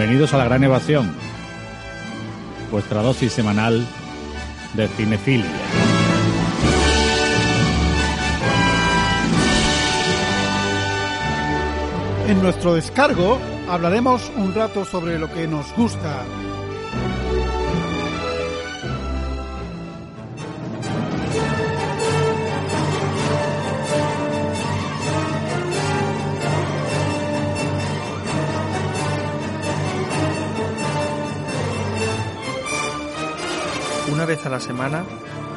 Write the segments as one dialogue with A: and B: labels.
A: Bienvenidos a la Gran Evasión, vuestra dosis semanal de cinefilia.
B: En nuestro descargo hablaremos un rato sobre lo que nos gusta.
C: Vez a la semana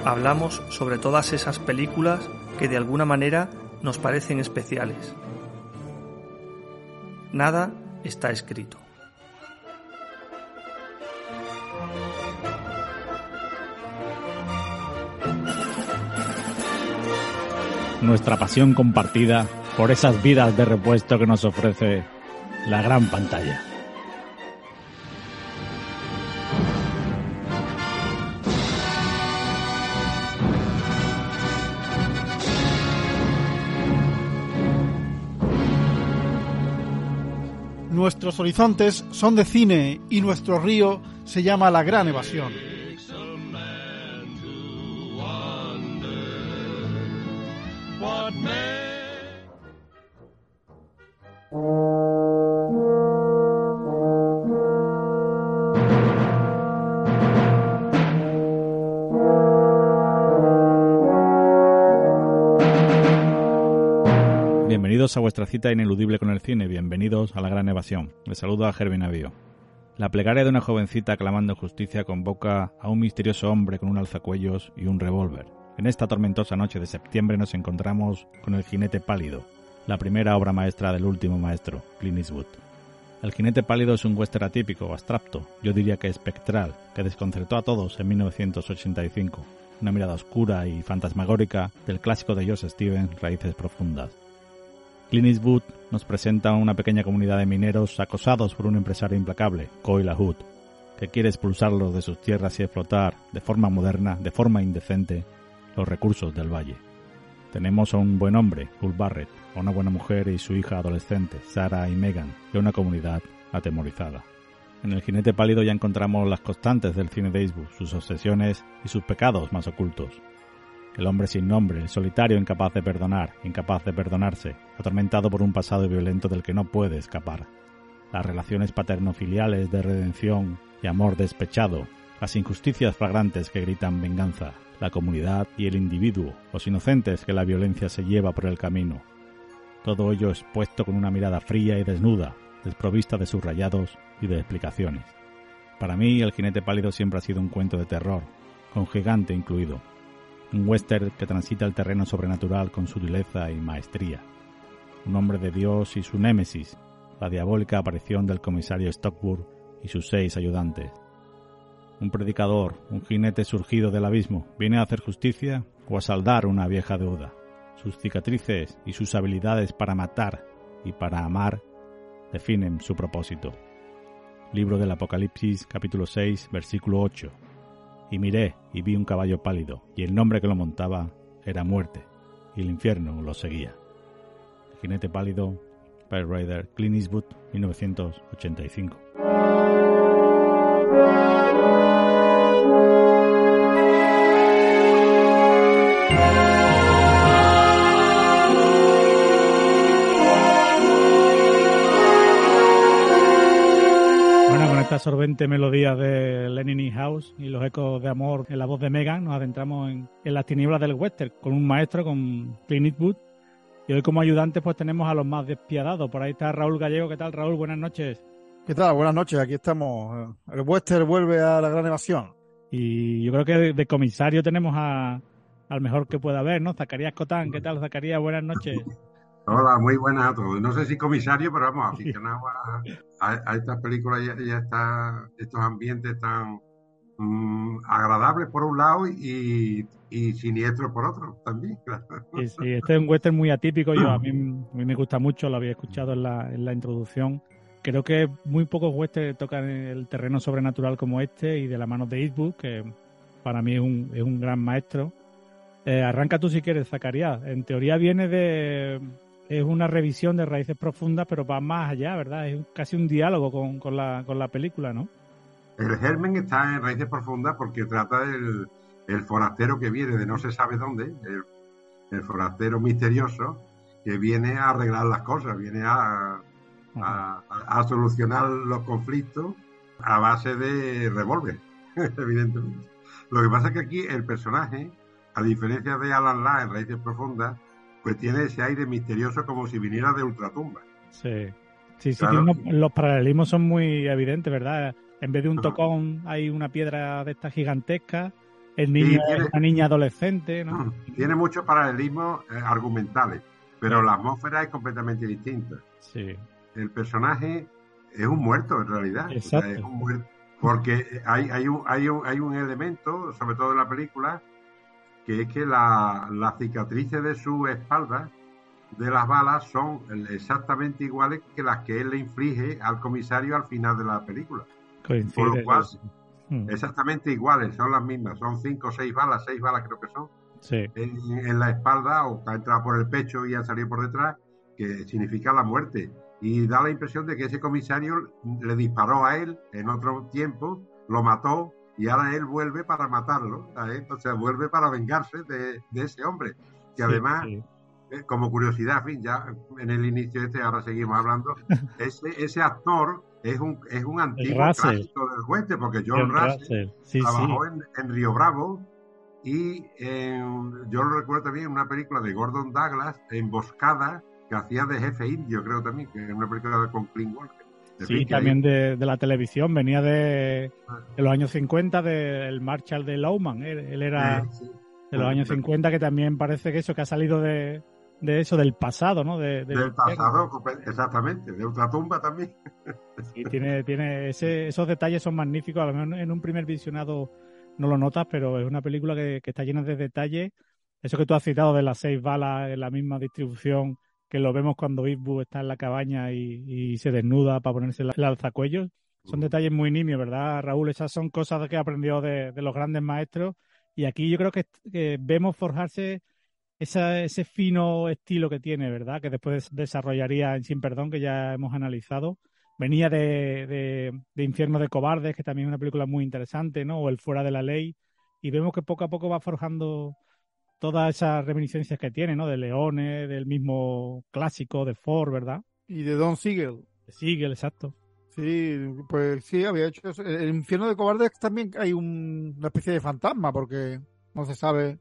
C: hablamos sobre todas esas películas que de alguna manera nos parecen especiales. Nada está escrito.
A: Nuestra pasión compartida por esas vidas de repuesto que nos ofrece la gran pantalla.
B: Nuestros horizontes son de cine y nuestro río se llama La Gran Evasión.
A: Bienvenidos a vuestra cita ineludible con el cine, bienvenidos a la gran evasión. Les saludo a Gervin Avío. La plegaria de una jovencita clamando justicia convoca a un misterioso hombre con un alzacuellos y un revólver. En esta tormentosa noche de septiembre nos encontramos con El jinete pálido, la primera obra maestra del último maestro, Clint Eastwood. El jinete pálido es un western atípico, abstracto, yo diría que espectral, que desconcertó a todos en 1985. Una mirada oscura y fantasmagórica del clásico de Joss Stevens, Raíces Profundas. Clint Eastwood nos presenta una pequeña comunidad de mineros acosados por un empresario implacable, Coyle Hood, que quiere expulsarlos de sus tierras y explotar, de forma moderna, de forma indecente, los recursos del valle. Tenemos a un buen hombre, Hull Barrett, a una buena mujer y su hija adolescente, Sarah y Megan, y a una comunidad atemorizada. En el jinete pálido ya encontramos las constantes del cine de Eastwood, sus obsesiones y sus pecados más ocultos. El hombre sin nombre, el solitario incapaz de perdonar, incapaz de perdonarse, atormentado por un pasado violento del que no puede escapar. Las relaciones paterno-filiales de redención y amor despechado, las injusticias flagrantes que gritan venganza, la comunidad y el individuo, los inocentes que la violencia se lleva por el camino. Todo ello expuesto con una mirada fría y desnuda, desprovista de subrayados y de explicaciones. Para mí, El jinete pálido siempre ha sido un cuento de terror, con gigante incluido, un western que transita el terreno sobrenatural con sutileza y maestría. Un hombre de Dios y su némesis, la diabólica aparición del comisario Stockburg y sus seis ayudantes. Un predicador, un jinete surgido del abismo, viene a hacer justicia o a saldar una vieja deuda. Sus cicatrices y sus habilidades para matar y para amar definen su propósito. Libro del Apocalipsis capítulo 6 versículo 8 y miré y vi un caballo pálido, y el nombre que lo montaba era muerte, y el infierno lo seguía. El jinete pálido, Pale Rider, Clint Eastwood, 1985. Esta absorbente melodía de Lenin in House y los ecos de amor en la voz de Megan, nos adentramos en, en las tinieblas del western con un maestro, con Clint Eastwood. Y hoy como ayudantes pues tenemos a los más despiadados. Por ahí está Raúl Gallego. ¿Qué tal, Raúl? Buenas noches.
B: ¿Qué tal? Buenas noches, aquí estamos. El western vuelve a la gran evasión.
A: Y yo creo que de, de comisario tenemos a, al mejor que pueda haber, ¿no? Zacarías Cotán, ¿qué tal, Zacarías? Buenas noches.
D: Hola, muy buenas a todos. No sé si comisario, pero vamos, aficionado a, a, a estas películas y a, esta- estos ambientes tan mm, agradables por un lado y, y siniestros por otro también. claro.
A: Sí, sí, este es un western muy atípico. Yo a mí, a mí me gusta mucho, lo había escuchado en la, en la introducción. Creo que muy pocos westerns tocan el terreno sobrenatural como este y de la mano de Eastwood, que para mí es un, es un gran maestro. Eh, arranca tú si quieres, Zacarías. En teoría viene de... Es una revisión de Raíces Profundas, pero va más allá, ¿verdad? Es casi un diálogo con, con, la, con la película, ¿no?
D: El germen está en raíces profundas porque trata del el forastero que viene de no se sabe dónde, el, el forastero misterioso que viene a arreglar las cosas, viene a, a, solucionar los conflictos a base de revólver, evidentemente. Lo que pasa es que aquí el personaje, a diferencia de Alan Ladd en Raíces Profundas, pues tiene ese aire misterioso como si viniera de ultratumba.
A: Sí, sí, sí
D: Claro.
A: tiene unos- los paralelismos son muy evidentes, ¿verdad? En vez de un tocón hay una piedra de estas gigantescas, el niño
D: tiene-
A: es una niña adolescente, ¿no?
D: Tiene muchos paralelismos eh, argumentales, pero la atmósfera es completamente distinta.
A: Sí,
D: El personaje es un muerto en realidad. O sea,
A: Exacto.
D: es un muerto. Porque hay, hay, un, hay, un, hay un elemento, sobre todo en la película, que es que la- las cicatrices de su espalda de las balas son exactamente iguales que las que él le inflige al comisario al final de la película.
A: coincide.
D: Por lo cual,
A: Mm,
D: exactamente iguales, son las mismas, son cinco o seis balas, seis balas creo que son,
A: Sí,
D: en, en la espalda o ha entrado por el pecho y ha salido por detrás, que significa la muerte. Y da la impresión de que ese comisario le disparó a él en otro tiempo, lo mató y ahora él vuelve para matarlo. ¿sabes? Entonces vuelve para vengarse de, de ese hombre. Que además,
A: sí.
D: eh, como curiosidad, en fin, ya en el inicio este, ahora seguimos hablando, ese, ese actor es un, es un antiguo clásico del oeste, porque John, Russell
A: sí,
D: trabajó en, en Río Bravo y en- yo lo recuerdo también en una película de Gordon Douglas, Emboscada, que hacía de jefe indio, creo también, que es una película con Clint Walker.
A: Sí, también de, de la televisión, venía de, de los años 50 del Marshall de Lowman, él, él era
D: sí,
A: de los años 50 que también parece que eso, que ha salido de, de eso, del pasado, ¿no? De, del
D: pasado, exactamente, de Ultratumba también.
A: Sí, tiene, tiene ese- esos detalles son magníficos. A lo mejor en un primer visionado no lo notas, pero es una película que, que está llena de detalles. Eso que tú has citado de las seis balas en la misma distribución, que lo vemos cuando Eastwood está en la cabaña y, y se desnuda para ponerse el, el alzacuellos. Son detalles muy nimios, ¿verdad, Raúl? Esas son cosas que aprendió de, de los grandes maestros. Y aquí yo creo que, que vemos forjarse esa- ese fino estilo que tiene, ¿verdad? Que después desarrollaría en Sin Perdón, que ya hemos analizado. Venía de, de, de Infierno de Cobardes, que también es una película muy interesante, ¿no? O El Fuera de la Ley. Y vemos que poco a poco va forjando todas esas reminiscencias que tiene, ¿no? De Leones, del mismo clásico de Ford, ¿verdad?
B: Y de Don Siegel.
A: De Siegel, exacto.
B: Sí, pues sí, había hecho eso. El infierno de cobardes también hay un- una especie de fantasma, porque no se sabe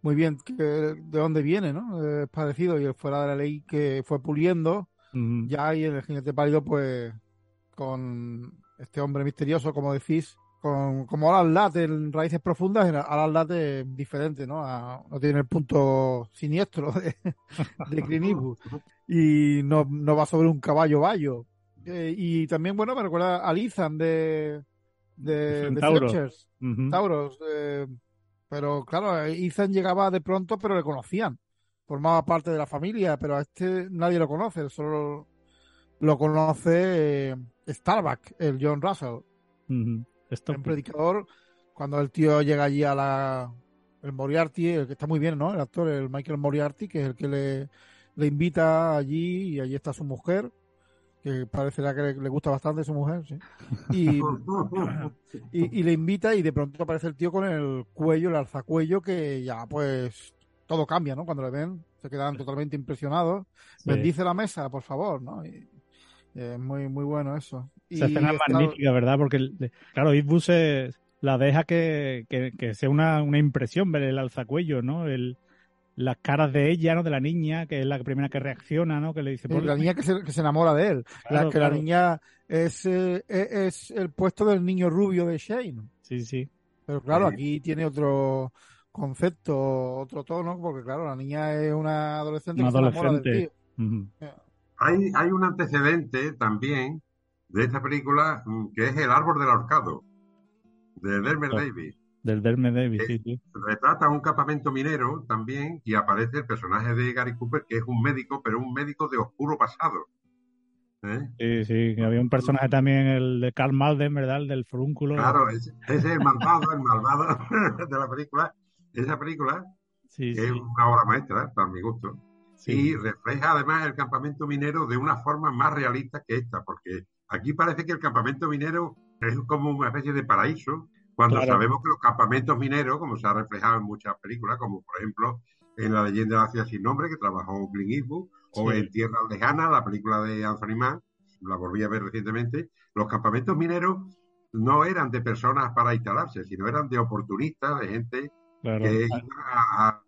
B: muy bien que- de dónde viene, ¿no? Es parecido y el fuera de la ley que fue puliendo.
A: Mm,
B: Ya hay en el jinete pálido, pues, con este hombre misterioso, como decís, con, como Alan Ladd en Raíces Profundas, en Alan Ladd es diferente, ¿no? A- no tiene el punto siniestro de, de Clint. Y no, no va sobre un caballo bayo. Eh, y también, bueno, me recuerda a Ethan de, de, de. Tauros. eh, pero claro, Ethan llegaba de pronto, pero le conocían. Formaba parte de la familia, pero a este nadie lo conoce, solo lo conoce eh, Starbuck, el John Russell.
A: Esto-
B: un predicador. Cuando el tío llega allí a la. El Moriarty, el que está muy bien, ¿no? El actor, el Michael Moriarty, que es el que le, le invita allí, y allí está su mujer, que parecerá que le, le gusta bastante su mujer, sí. Y, y, y le invita y de pronto aparece el tío con el cuello, el alzacuello, que ya pues todo cambia, ¿no? Cuando le ven, se quedan totalmente impresionados.
A: Sí.
B: Bendice la mesa, por favor, ¿no? Y, eh, muy, muy bueno eso.
A: Esa
B: Y
A: escena es magnífica, ¿verdad? Porque, claro, Eastwood se la deja que, que, que sea una, una impresión ver el alzacuello, ¿no? El, las caras de ella, ¿no? De la niña, que es la primera que reacciona, ¿no? Que le dice, "Por-
B: la niña que se, que se enamora de él.
A: Claro,
B: la que
A: claro.
B: la niña es, eh, es, es el puesto del niño rubio de Shane.
A: Sí, sí.
B: Pero claro, aquí tiene otro concepto, otro tono, porque claro, la niña es una adolescente
A: Una
B: que se enamora del
A: adolescente.
B: tío.
D: Hay, hay un antecedente también de esta película mm, que es El árbol del ahorcado, de Delmer
A: Oh.
D: Davis.
A: Del Derme Davis, sí, sí.
D: Retrata un campamento minero también y aparece el personaje de Gary Cooper, que es un médico, pero un médico de oscuro pasado. ¿Eh?
A: Sí, sí, que había un personaje también, el de Carl Malden, ¿verdad? El del furúnculo.
D: Claro, ese ese es el malvado, el malvado de la película. Esa película
A: Sí,
D: es
A: sí,
D: una obra maestra, para mi gusto.
A: Sí.
D: y refleja además el campamento minero de una forma más realista que esta, porque aquí parece que el campamento minero es como una especie de paraíso, cuando
A: Claro.
D: sabemos que los campamentos mineros, como se ha reflejado en muchas películas, como por ejemplo en La leyenda de la ciudad sin nombre, que trabajó Clint Eastwood, o en Tierra Lejana, la película de Anthony Mann, la volví a ver recientemente, los campamentos mineros no eran de personas para instalarse, sino eran de oportunistas, de gente
A: claro.
D: que iban a, a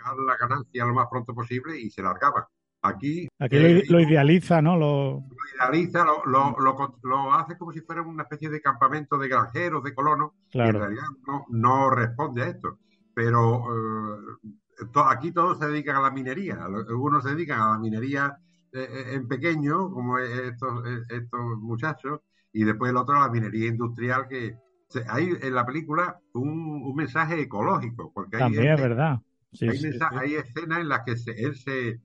D: sacar la ganancia lo más pronto posible y se largaban. Aquí,
A: Aquí
D: eh,
A: lo, lo idealiza, ¿no? Lo,
D: lo idealiza, lo, lo, hace como si fuera una especie de campamento de granjeros, de colonos, en realidad no, no responde a esto. Pero eh, to- aquí todos se dedican a la minería. Algunos se dedican a la minería eh, eh, en pequeño, como estos, estos muchachos, y después el otro a la minería industrial, que hay en la película un, un mensaje ecológico, porque hay,
A: También es verdad. Sí,
D: hay,
A: sí,
D: mensa-
A: sí.
D: hay escenas en las que se- él se, eh,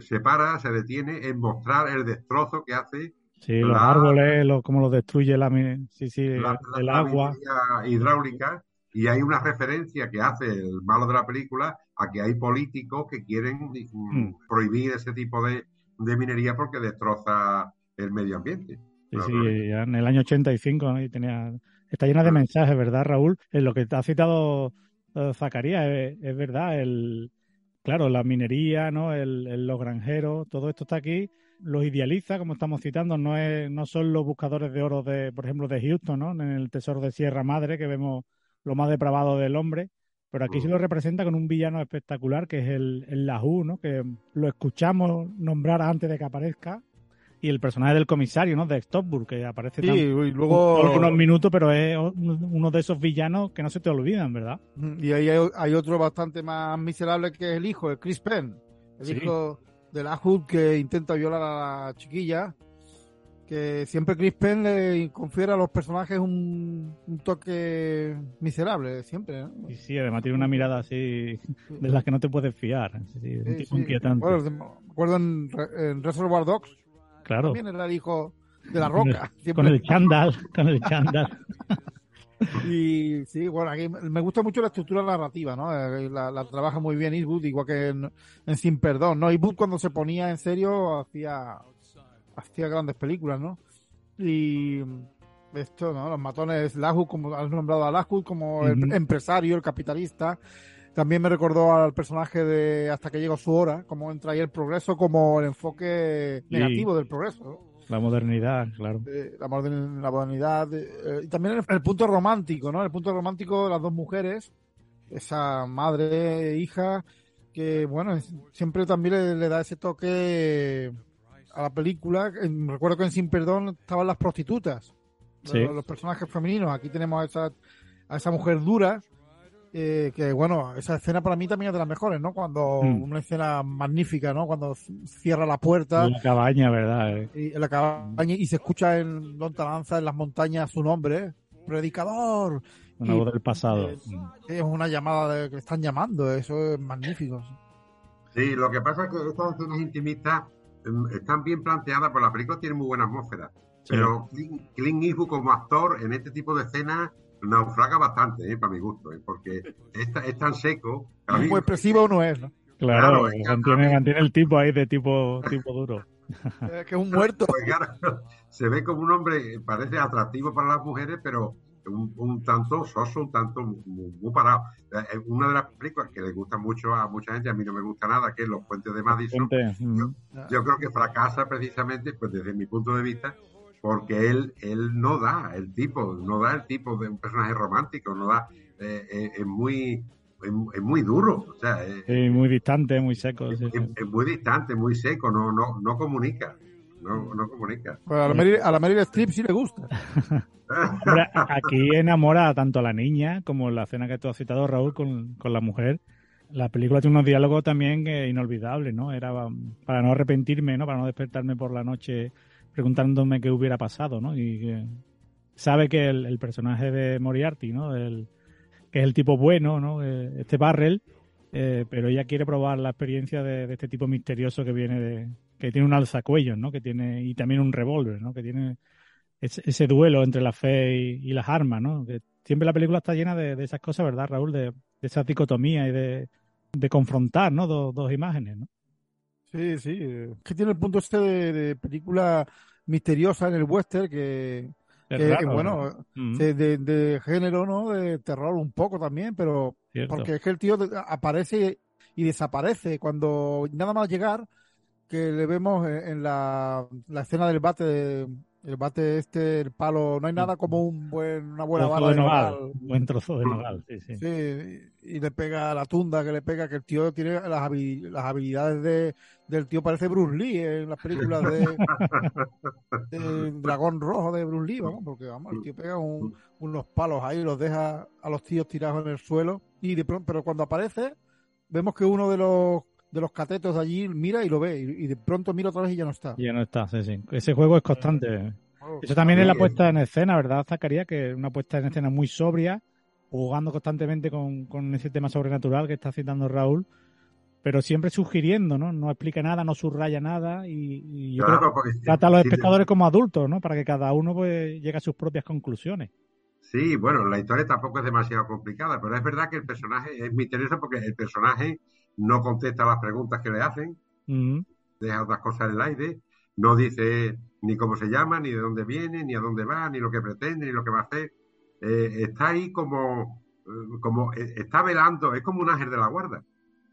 D: se para, se detiene en mostrar el destrozo que hace
A: Sí, los árboles, lo, cómo los destruye la, mi- sí, sí,
D: la,
A: el agua.
D: hidráulica y hay una referencia que hace el malo de la película a que hay políticos que quieren mm, prohibir ese tipo de, de minería porque destroza el medio ambiente.
A: Sí,
D: Claro,
A: sí,
D: claro.
A: en el año 85 ¿no? y tenía, está llena de mensajes, ¿verdad, Raúl? En lo que te ha citado eh, Zacarías, es, es verdad, el, claro, la minería, ¿no? El, el- los granjeros, todo esto está aquí, los idealiza, como estamos citando, no es, no son los buscadores de oro de, por ejemplo, de Houston, ¿no? En el Tesoro de Sierra Madre, que vemos lo más depravado del hombre, pero aquí
D: Mm.
A: se lo representa con un villano espectacular, que es el, el Lahu, ¿no? Que lo escuchamos nombrar antes de que aparezca, y el personaje del comisario, ¿no? De Stopburg, que aparece
B: Sí,
A: tan-
B: y luego...
A: unos minutos, pero es uno de esos villanos que no se te olvidan, ¿verdad?
B: Y ahí hay, hay otro bastante más miserable que es el hijo, el Chris Penn. El
A: Sí.
B: hijo de la Hood que intenta violar a la chiquilla. Que siempre Chris Penn le confiere a los personajes un, un toque miserable, siempre. ¿no?
A: Y sí, además tiene una mirada así de las que no te puedes fiar. Sí, un tipo inquietante.
B: Bueno, me acuerdo en, en Reservoir Dogs,
A: claro,
B: también era el hijo de la roca.
A: con el chándal, con el chándal.
B: Y sí, bueno, aquí me gusta mucho la estructura narrativa, ¿no? Eh, La, la trabaja muy bien Eastwood, igual que en, en Sin Perdón, ¿no? Eastwood cuando se ponía en serio hacía, hacía grandes películas, ¿no? Y esto, ¿no? Los matones, Lahud, como has nombrado a Lahud como el empresario, el capitalista. También me recordó al personaje de Hasta que llegó su hora, cómo entra ahí el progreso como el enfoque
A: Sí.
B: negativo del progreso.
A: La modernidad, claro.
B: eh, la, modern- la modernidad eh, y también el, el punto romántico, ¿no? El punto romántico de las dos mujeres, esa madre e hija, que bueno, es- siempre también le, le da ese toque a la película. Recuerdo que en Sin Perdón estaban las prostitutas,
A: Sí.
B: los, los personajes femeninos. Aquí tenemos a esa, a esa mujer dura. Eh, que bueno, esa escena para mí también es de las mejores, ¿no? Cuando
A: Mm.
B: una escena magnífica, ¿no? Cuando cierra la puerta
A: La cabaña, ¿verdad? Eh,
B: y en la cabaña y se escucha en lontananza en las montañas su nombre, predicador.
A: Una voz del pasado.
B: Es, es una llamada de que le están llamando, eso es magnífico.
D: Sí, lo que pasa es que estas escenas intimistas em, están bien planteadas, pero la película tiene muy buena atmósfera.
A: Sí.
D: Pero Clint, Clint Eastwood como actor en este tipo de escenas naufraga bastante, eh, para mi gusto, eh, porque es, es tan seco. Mí-
B: Muy expresivo no es, ¿no?
A: Claro,
D: Claro, es que-
A: mantiene, mantiene el tipo ahí de tipo, tipo duro.
B: Es que es un muerto.
D: Pues claro, se ve como un hombre, eh, parece atractivo para las mujeres, pero un, un tanto soso, un tanto muy, muy parado. Eh, Una de las películas que le gusta mucho a mucha gente, a mí no me gusta nada, que es Los Puentes de Madison,
A: mm,
D: yo creo que fracasa precisamente, pues desde mi punto de vista, porque él, él no da el tipo, no da el tipo de un personaje romántico, no da, eh, eh, es muy, es, es muy duro, o sea, es,
A: sí, muy distante, muy seco. sí, sí.
D: es- es muy distante, muy seco, no, no, no comunica. no, no comunica.
B: Pues a la Meryl, a la Meryl Streep sí le gusta.
A: Hombre, aquí enamora tanto a la niña como en la escena que tú has citado, Raúl, con, con la mujer. La película tiene unos diálogos también eh, inolvidables, ¿no? Era um, para no arrepentirme, ¿no? Para no despertarme por la noche preguntándome qué hubiera pasado, ¿no? Y que sabe que el, personaje de Moriarty, ¿no? El, que es el tipo bueno, ¿no? Eh, Este Barrel, eh, pero ella quiere probar la experiencia de, este tipo misterioso que viene de... que tiene un alzacuellos, ¿no? Que tiene... y también un revólver, ¿no? Que tiene ese, duelo entre la fe y, las armas, ¿no? Siempre la película está llena de, esas cosas, ¿verdad, Raúl? De, de esa dicotomía y de, confrontar, ¿no? Dos, dos imágenes, ¿no?
B: Sí, sí. Que tiene el punto este de, de película misteriosa en el western que,
A: Es
B: que,
A: raro,
B: bueno,
A: ¿no? Mm,
B: de, de- de género, ¿no? De terror un poco también, pero
A: cierto.
B: porque es que el tío aparece y desaparece cuando nada más llegar que le vemos en, en la, la escena del bate de- el bate este el palo no hay nada como un buen una buena bala
A: de nogal,
B: nogal.
A: un buen trozo de nogal, sí, sí.
B: Sí, y le pega la tunda que le pega, que el tío tiene las, habi- las habilidades de, del tío, parece Bruce Lee en las películas de, Dragón Rojo de Bruce Lee, vamos, porque vamos, el tío pega un- unos palos ahí, los deja a los tíos tirados en el suelo, y de pronto, pero cuando aparece, vemos que uno de los de los catetos de allí mira y lo ve, y, y de pronto mira otra vez y ya no está.
A: Ya no está, sí, sí. Ese juego es constante.
B: Oh,
A: Eso también es la puesta en escena, ¿verdad, Zacarías? Que es una puesta en escena muy sobria, jugando constantemente con, con ese tema sobrenatural que está citando Raúl, pero siempre sugiriendo, ¿no? No explica nada, no subraya nada y, y yo
D: Claro,
A: que trata a los espectadores como adultos, ¿no? Para que cada uno pues llegue a sus propias conclusiones.
D: Sí, bueno, la historia tampoco es demasiado complicada, pero es verdad que el personaje es misterioso porque el personaje no contesta las preguntas que le hacen, deja otras cosas en el aire, no dice ni cómo se llama, ni de dónde viene, ni a dónde va, ni lo que pretende, ni lo que va a hacer. Eh, está ahí como, eh, como eh, está velando, es como un ángel de la guarda,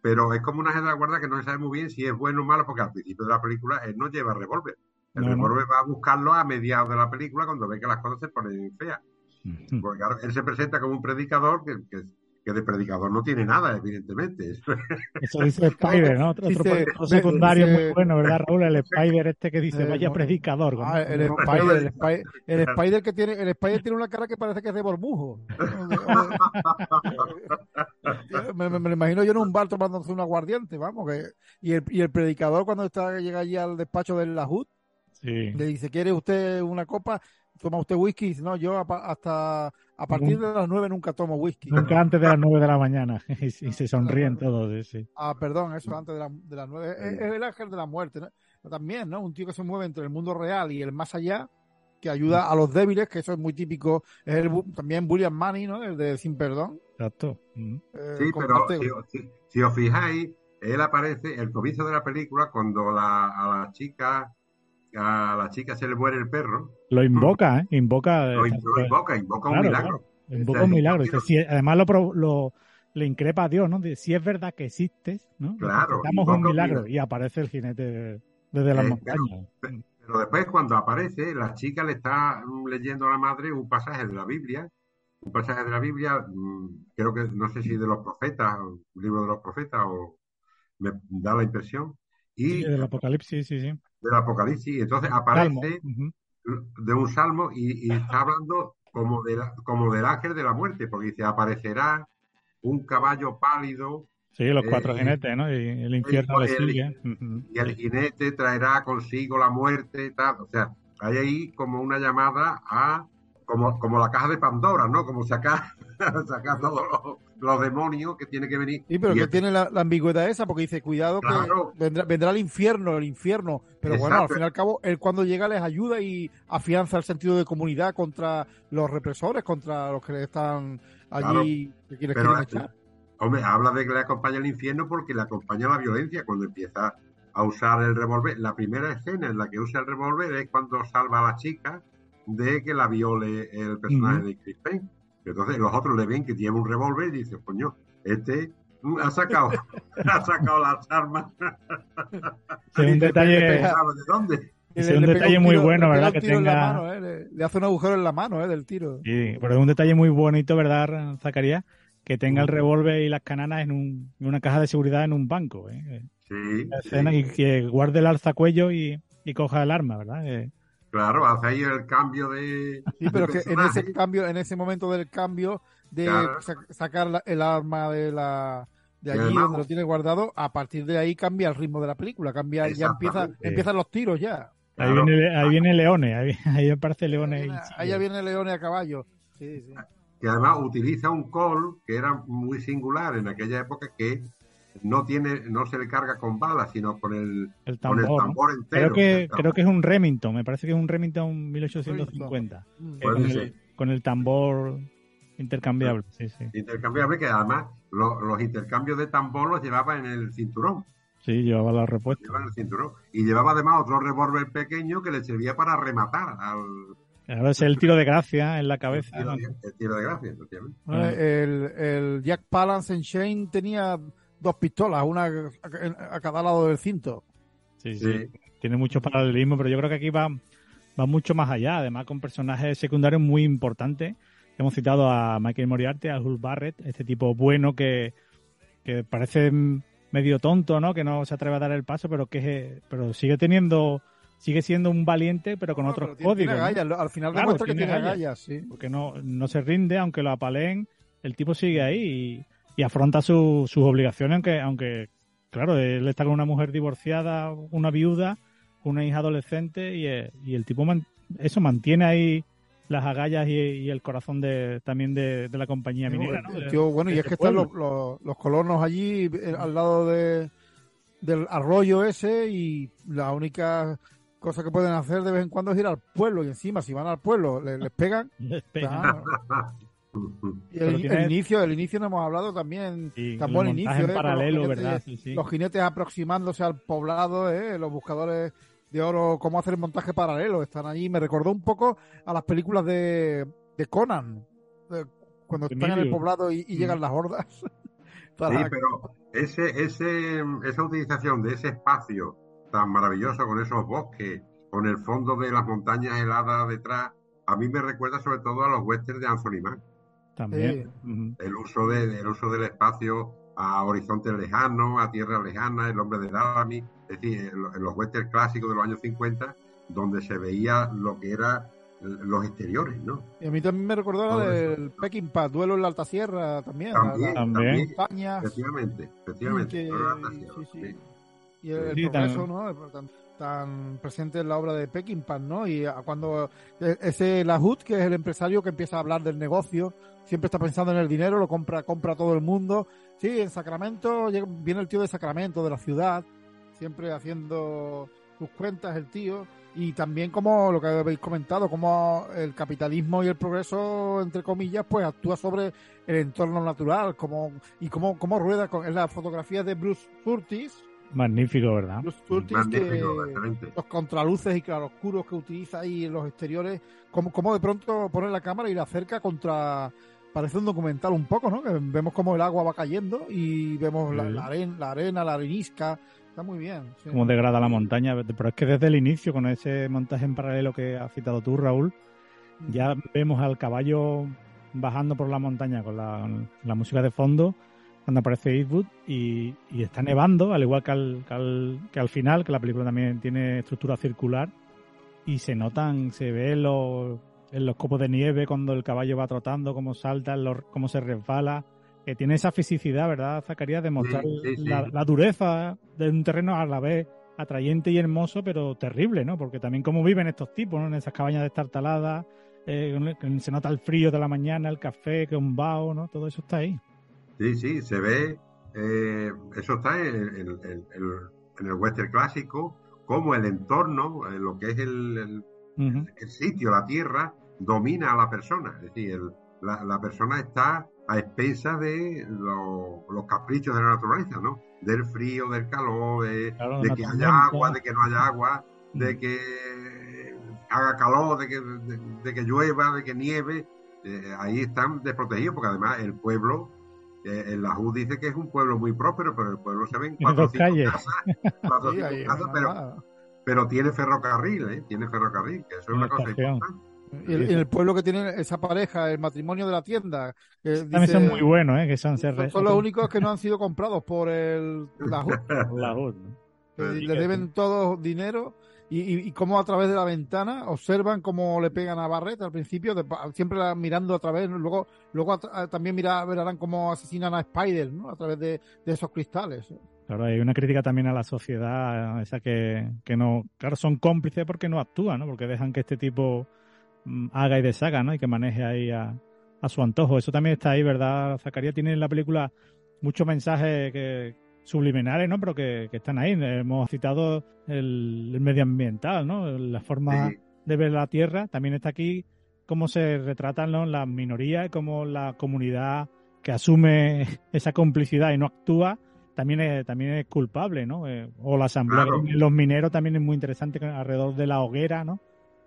D: pero es como un ángel de la guarda que no se sabe muy bien si es bueno o malo, porque al principio de la película él no lleva revólver. El
A: No, no.
D: revólver va a buscarlo a mediados de la película cuando ve que las cosas se ponen feas. Porque claro, él se presenta como un predicador que, que, que de predicador no tiene nada, evidentemente.
A: Eso dice Spider, ¿no? Otro,
B: Dice-
A: otro otro
B: dice-
A: secundario muy bueno, ¿verdad, Raúl? El Spider este que dice,
B: Eh,
A: vaya
B: no.
A: predicador.
B: Ah, el Spider, el Spider, el Spider que tiene, el Spider tiene una cara que parece que es de borbujo. me, me- me lo imagino yo en un bar tomándose un aguardiente, vamos, que, y el, y el predicador cuando está, llega allí al despacho del Lahud,
A: Sí.
B: le dice, ¿quiere usted una copa? ¿Toma usted whisky? No, yo a pa- hasta a partir de las nueve nunca tomo whisky.
A: Nunca antes de las nueve de la mañana. y, y se sonríen todos, sí.
B: Ah, perdón, eso antes de, la- de las nueve. Es, es el ángel de la muerte, ¿no? Pero También, ¿no? Un tío que se mueve entre el mundo real y el más allá, que ayuda a los débiles, que eso es muy típico. Es el, también William Money, ¿no? El de Sin Perdón.
A: Exacto. Mm.
B: Eh,
D: Sí, pero
B: comparte-
D: si, si- si os fijáis, él aparece, el comienzo de la película, cuando la, a la chica a la chica se le muere el perro,
A: Lo invoca, ¿eh? Invoca.
D: lo,
A: eh,
D: lo invoca, invoca un milagro.
A: claro. Invoca
D: O sea,
A: un milagro. Dice, si- además lo, lo- le increpa a Dios, ¿no? Dice, si es verdad que existes, ¿no?
D: Claro, invoca
A: un milagro. Y aparece el jinete desde las
D: Eh,
A: montañas.
D: Pero después, cuando aparece, la chica le está mm, leyendo a la madre un pasaje de la Biblia, un pasaje de la Biblia, mm, creo que no sé si de los profetas, un libro de los profetas, o me da la impresión, y
A: Sí, del Apocalipsis, sí, sí.
D: Del Apocalipsis, y entonces aparece de un salmo y, y está hablando como, de la- como del ángel de la muerte, porque dice, aparecerá un caballo pálido
A: Sí, los
D: Eh,
A: cuatro jinetes, ¿no? Y el infierno le
D: el-
A: sigue. Ujú.
D: y el jinete traerá consigo la muerte y tal. O sea, hay ahí como una llamada a, como, como la caja de Pandora, ¿no? Como sacar, sacar todos los, los demonios que tiene que venir.
B: Sí, pero
D: Y
B: que tiene la, la ambigüedad esa, porque dice, cuidado
D: Claro.
B: que vendrá, vendrá el infierno, el infierno. Pero bueno, al fin y al cabo, él cuando llega les ayuda y afianza el sentido de comunidad contra los represores, contra los que están allí, que les
D: Pero,
B: echar.
D: hombre, habla de que le acompaña el infierno porque le acompaña la violencia cuando empieza a usar el revólver. La primera escena en la que usa el revólver es cuando salva a la chica de que la viole el personaje de Chris Payne. Entonces los otros le ven que tiene un revólver y dicen, coño, este ha sacado, ha sacado las armas.
A: Sí, un detalle,
B: le-
A: un detalle muy
B: tiro-
A: bueno, ¿verdad? Que tenga-
B: mano, ¿eh? le, le hace un agujero en la mano ¿eh? del tiro.
A: Sí, pero es un detalle muy bonito, ¿verdad, Zacarías? Que tenga el revólver y las cananas en, un- en una caja de seguridad en un banco. ¿eh?
D: Sí,
A: La escena
D: sí.
A: y que guarde el alzacuello y, y coja el arma, ¿verdad? Eh,
D: Claro, hace ahí el cambio de.
B: Sí, pero
D: de
B: es que en ese cambio, en ese momento del cambio de
D: Claro.
B: sa- sacar la- el arma de la de allí
D: además-
B: donde lo tiene guardado, a partir de ahí cambia el ritmo de la película, cambia, ya empieza, empiezan los tiros ya.
A: Ahí,
D: Claro.
A: viene, ahí viene Leones, ahí, ahí aparece Leones.
B: Ahí, ahí ya viene Leones a caballo. Sí, sí.
D: que además utiliza un call que era muy singular en aquella época que no tiene no se le carga con balas sino con el
A: el
D: con el
A: tambor. ¿no?
D: tambor entero
A: Creo que, creo que es un Remington, me parece que es un Remington 1850.
B: Mm.
A: eh, con, el, con el tambor intercambiable, sí, sí.
D: intercambiable que además lo- los intercambios de tambor los llevaba en el cinturón
A: Sí, llevaba la respuesta.
D: llevaba en el cinturón y llevaba además otro revólver pequeño que le servía para rematar al
A: Ahora es el tiro de gracia en la cabeza.
D: tiro,
A: ¿no?
D: de, el tiro de gracia efectivamente.
B: Bueno, el, el Jack Palance en Shane tenía dos pistolas, una a, cada lado del cinto.
A: Sí, sí,
D: Sí.
A: Tiene mucho paralelismo, pero yo creo que aquí va, va mucho más allá. Además, con personajes secundarios muy importantes. Hemos citado a Michael Moriarty, a Hulk Barrett, este tipo bueno que, que parece medio tonto, ¿no? Que no se atreve a dar el paso, pero que pero sigue teniendo, sigue siendo un valiente, pero con
B: No,
A: otros
B: pero tiene- tiene
A: códigos.
B: Al final
A: Claro,
B: demuestra que
A: tiene agallas,
B: sí.
A: Porque no, no se rinde, aunque lo apaleen, el tipo sigue ahí y, y afronta su- sus obligaciones, aunque, aunque, claro, él está con una mujer divorciada, una viuda, una hija adolescente y, eh, y el tipo man- eso mantiene ahí las agallas y, y el corazón de también de, de la compañía minera. ¿no?
B: El tío, bueno, y es que
A: este
B: están
A: pueblo.
B: los, los- los colonos allí eh, al lado de, del arroyo ese y la única cosa que pueden hacer de vez en cuando es ir al pueblo y encima si van al pueblo le- les pegan.
A: Les pega.
B: Claro. Y el,
A: tiene-
B: el inicio, el inicio no hemos hablado también,
A: Sí,
B: tan
A: el
B: buen
A: montaje
B: inicio,
A: en
B: ¿eh?
A: Paralelo,
B: los, jinetes,
A: ¿verdad? Sí, sí.
B: los jinetes aproximándose al poblado, ¿eh? los buscadores de oro, cómo hacer el montaje paralelo, están allí. Me recordó un poco a las películas de, de Conan, de- cuando están en el poblado y, y llegan
A: Mm.
B: las hordas.
D: Sí, pero ese, ese, esa utilización de ese espacio tan maravilloso con esos bosques, con el fondo de las montañas heladas detrás, a mí me recuerda sobre todo a los westerns de Anthony Mann.
A: También.
D: El uso, de, el uso del espacio a horizontes lejanos, a tierras lejanas, el hombre de Laramie, es decir, en lo- en los westerns clásicos de los años 50, donde se veía lo que era los exteriores, ¿no?
B: Y a mí también me recordó la
D: Todo
B: del Peckinpah, duelo en la Alta Sierra también. la-
D: También,
B: la-
A: También.
D: también,
B: montañas.
D: efectivamente, efectivamente.
B: que-
D: Todo era fantasía,
B: sí, sí.
D: sí.
B: Y el, progreso,
A: tan-
B: ¿no? Tan presente en la obra de Peckinpah, ¿no? Y a- cuando e- ese Lahut, que es el empresario que empieza a hablar del negocio, siempre está pensando en el dinero, lo compra, compra todo el mundo. Sí, en Sacramento viene el tío de Sacramento, de la ciudad, siempre haciendo sus cuentas el tío. Y también como lo que habéis comentado, como el capitalismo y el progreso, entre comillas, pues actúa sobre el entorno natural, como y cómo, cómo rueda con en la fotografía de Bruce Curtis,
A: Magnífico, ¿verdad?
B: Que
D: Magnífico,
B: los contraluces y claroscuros que utiliza ahí en los exteriores, como, como de pronto pone la cámara y la acerca contra, parece un documental un poco, ¿no? Que vemos como el agua va cayendo y vemos la,
A: Sí.
B: la, aren- la arena, la arenisca, está muy bien. sí.
A: Cómo degrada la montaña. Pero es que desde el inicio, con ese montaje en paralelo que has citado tú, Raúl, ya vemos al caballo bajando por la montaña con la, con la música de fondo cuando aparece Eastwood y, y está nevando, al igual que al, que al, que al final, que la película también tiene estructura circular y se notan, se ve los, en los copos de nieve cuando el caballo va trotando, cómo salta, los- cómo se resbala, que tiene esa fisicidad, ¿verdad, Zacarías? De mostrar
D: sí, sí.
A: La, la dureza de un terreno a la vez atrayente y hermoso, pero terrible, ¿no? Porque también cómo viven estos tipos, ¿no? En esas cabañas destartaladas, eh, se nota el frío de la mañana, el café, que un vaho, ¿no? Todo eso está ahí.
D: Sí, sí, se ve, eh, eso está en, en- en- el western clásico, como el entorno, eh, lo que es el, el-
A: Ujú.
D: el sitio, la tierra, domina a la persona. Es decir, el- la, la persona está a expensas de lo- los caprichos de la naturaleza, ¿no? Del frío, del calor, de,
A: Claro,
D: de que haya agua, de que no haya agua, de
A: Mm.
D: que haga calor, de que, de, de que llueva, de que nieve. Eh, ahí están desprotegidos, porque además el pueblo, en la JU dice que es un pueblo muy próspero, pero el pueblo se ven
A: Tiene
D: cuatro o
A: dos
D: cinco
A: calles.
D: casas, cuatro o
B: Sí,
D: cinco
B: ahí,
D: casas, pero, pero tiene ferrocarril, ¿eh? Tiene ferrocarril, que eso es
A: Una
D: una cosa importante.
B: Y el, y el pueblo que tiene esa pareja, el matrimonio de la tienda, que
A: También
B: dice-
A: son muy buenos, ¿eh? Que son,
B: son, son los únicos que no han sido comprados por el la
A: HUD,
B: le deben todos dinero y, y, cómo a través de la ventana observan cómo le pegan a Barrett al principio, de- siempre mirando a través, luego, luego también mira, verán cómo asesinan a Spider, ¿no? A través de, esos cristales.
A: Claro, hay una crítica también a la sociedad, eh, esa que, que no, claro, son cómplices porque no actúan, ¿no? Porque dejan que este tipo mm, haga y deshaga, ¿no? Y que maneje ahí a, a su antojo. Eso también está ahí, ¿verdad? Zacarías tiene en la película muchos mensajes que subliminales, ¿no? Pero que, que están ahí. Hemos citado el, el medioambiental, ¿no? La forma
D: Sí.
A: de ver la Tierra. También está aquí cómo se retratan ¿no? las minorías y cómo la comunidad que asume esa complicidad y no actúa también es, también es culpable, ¿no? Eh, o la asamblea
D: Claro.
A: de los mineros también es muy interesante alrededor de la hoguera, ¿no?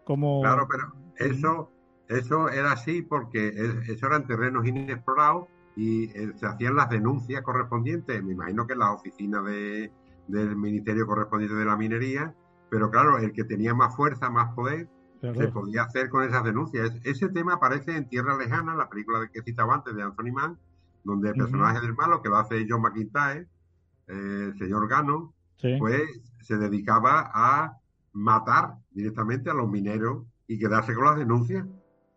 A: Como
D: Claro, pero eso, eso era así porque es- eso eran terrenos inexplorados y eh, se hacían las denuncias correspondientes. Me imagino que en las oficinas de, del ministerio correspondiente de la minería, pero claro, el que tenía más fuerza, más poder,
A: claro,
D: se podía hacer con esas denuncias. Es- Ese tema aparece en Tierra Lejana, la película que citaba antes de Anthony Mann, donde el personaje del malo, que lo hace John McIntyre, eh, el señor Gano,
A: sí.
D: pues se dedicaba a matar directamente a los mineros y quedarse con las denuncias,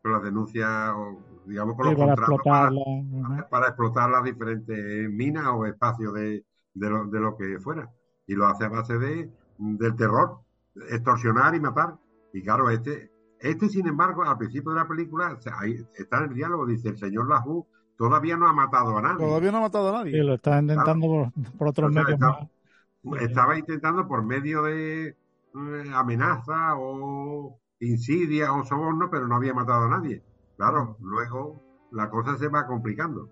D: con las denuncias, o, digamos, con
A: Sí,
D: los
A: para
D: contratos
A: explotar
D: para,
A: la-
D: para explotar las diferentes minas o espacios de, de, lo, de lo que fuera. Y lo hace a base de, del terror, extorsionar y matar. Y claro, este, este, sin embargo, al principio de la película, o sea, ahí está en el diálogo, dice el señor Lahu todavía no ha matado a nadie.
B: Todavía no ha matado a
A: Sí,
B: nadie.
A: lo está intentando por, por otros
D: O sea,
A: medios
D: está-
A: más.
D: Estaba intentando por medio de eh, amenaza o insidia o soborno, pero no había matado a nadie. Claro, luego la cosa se va complicando.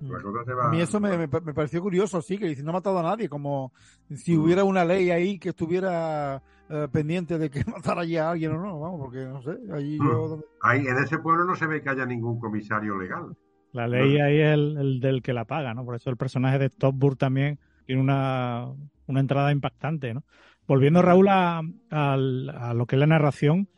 D: La cosa se va...
B: A mí eso me, me, me pareció curioso, sí, que dice no ha matado a nadie, como si
D: Mm.
B: hubiera una ley ahí que estuviera eh, pendiente de que matara ya a alguien o no, vamos, porque no sé, allí
D: Mm.
B: yo... donde-
D: Ahí, en ese pueblo no se ve que haya ningún comisario legal.
A: La ley ahí es el, el del que la paga, ¿no? Por eso el personaje de Stopburg también tiene una, una entrada impactante, ¿no? Volviendo, Raúl, a, al- a lo que es la narración,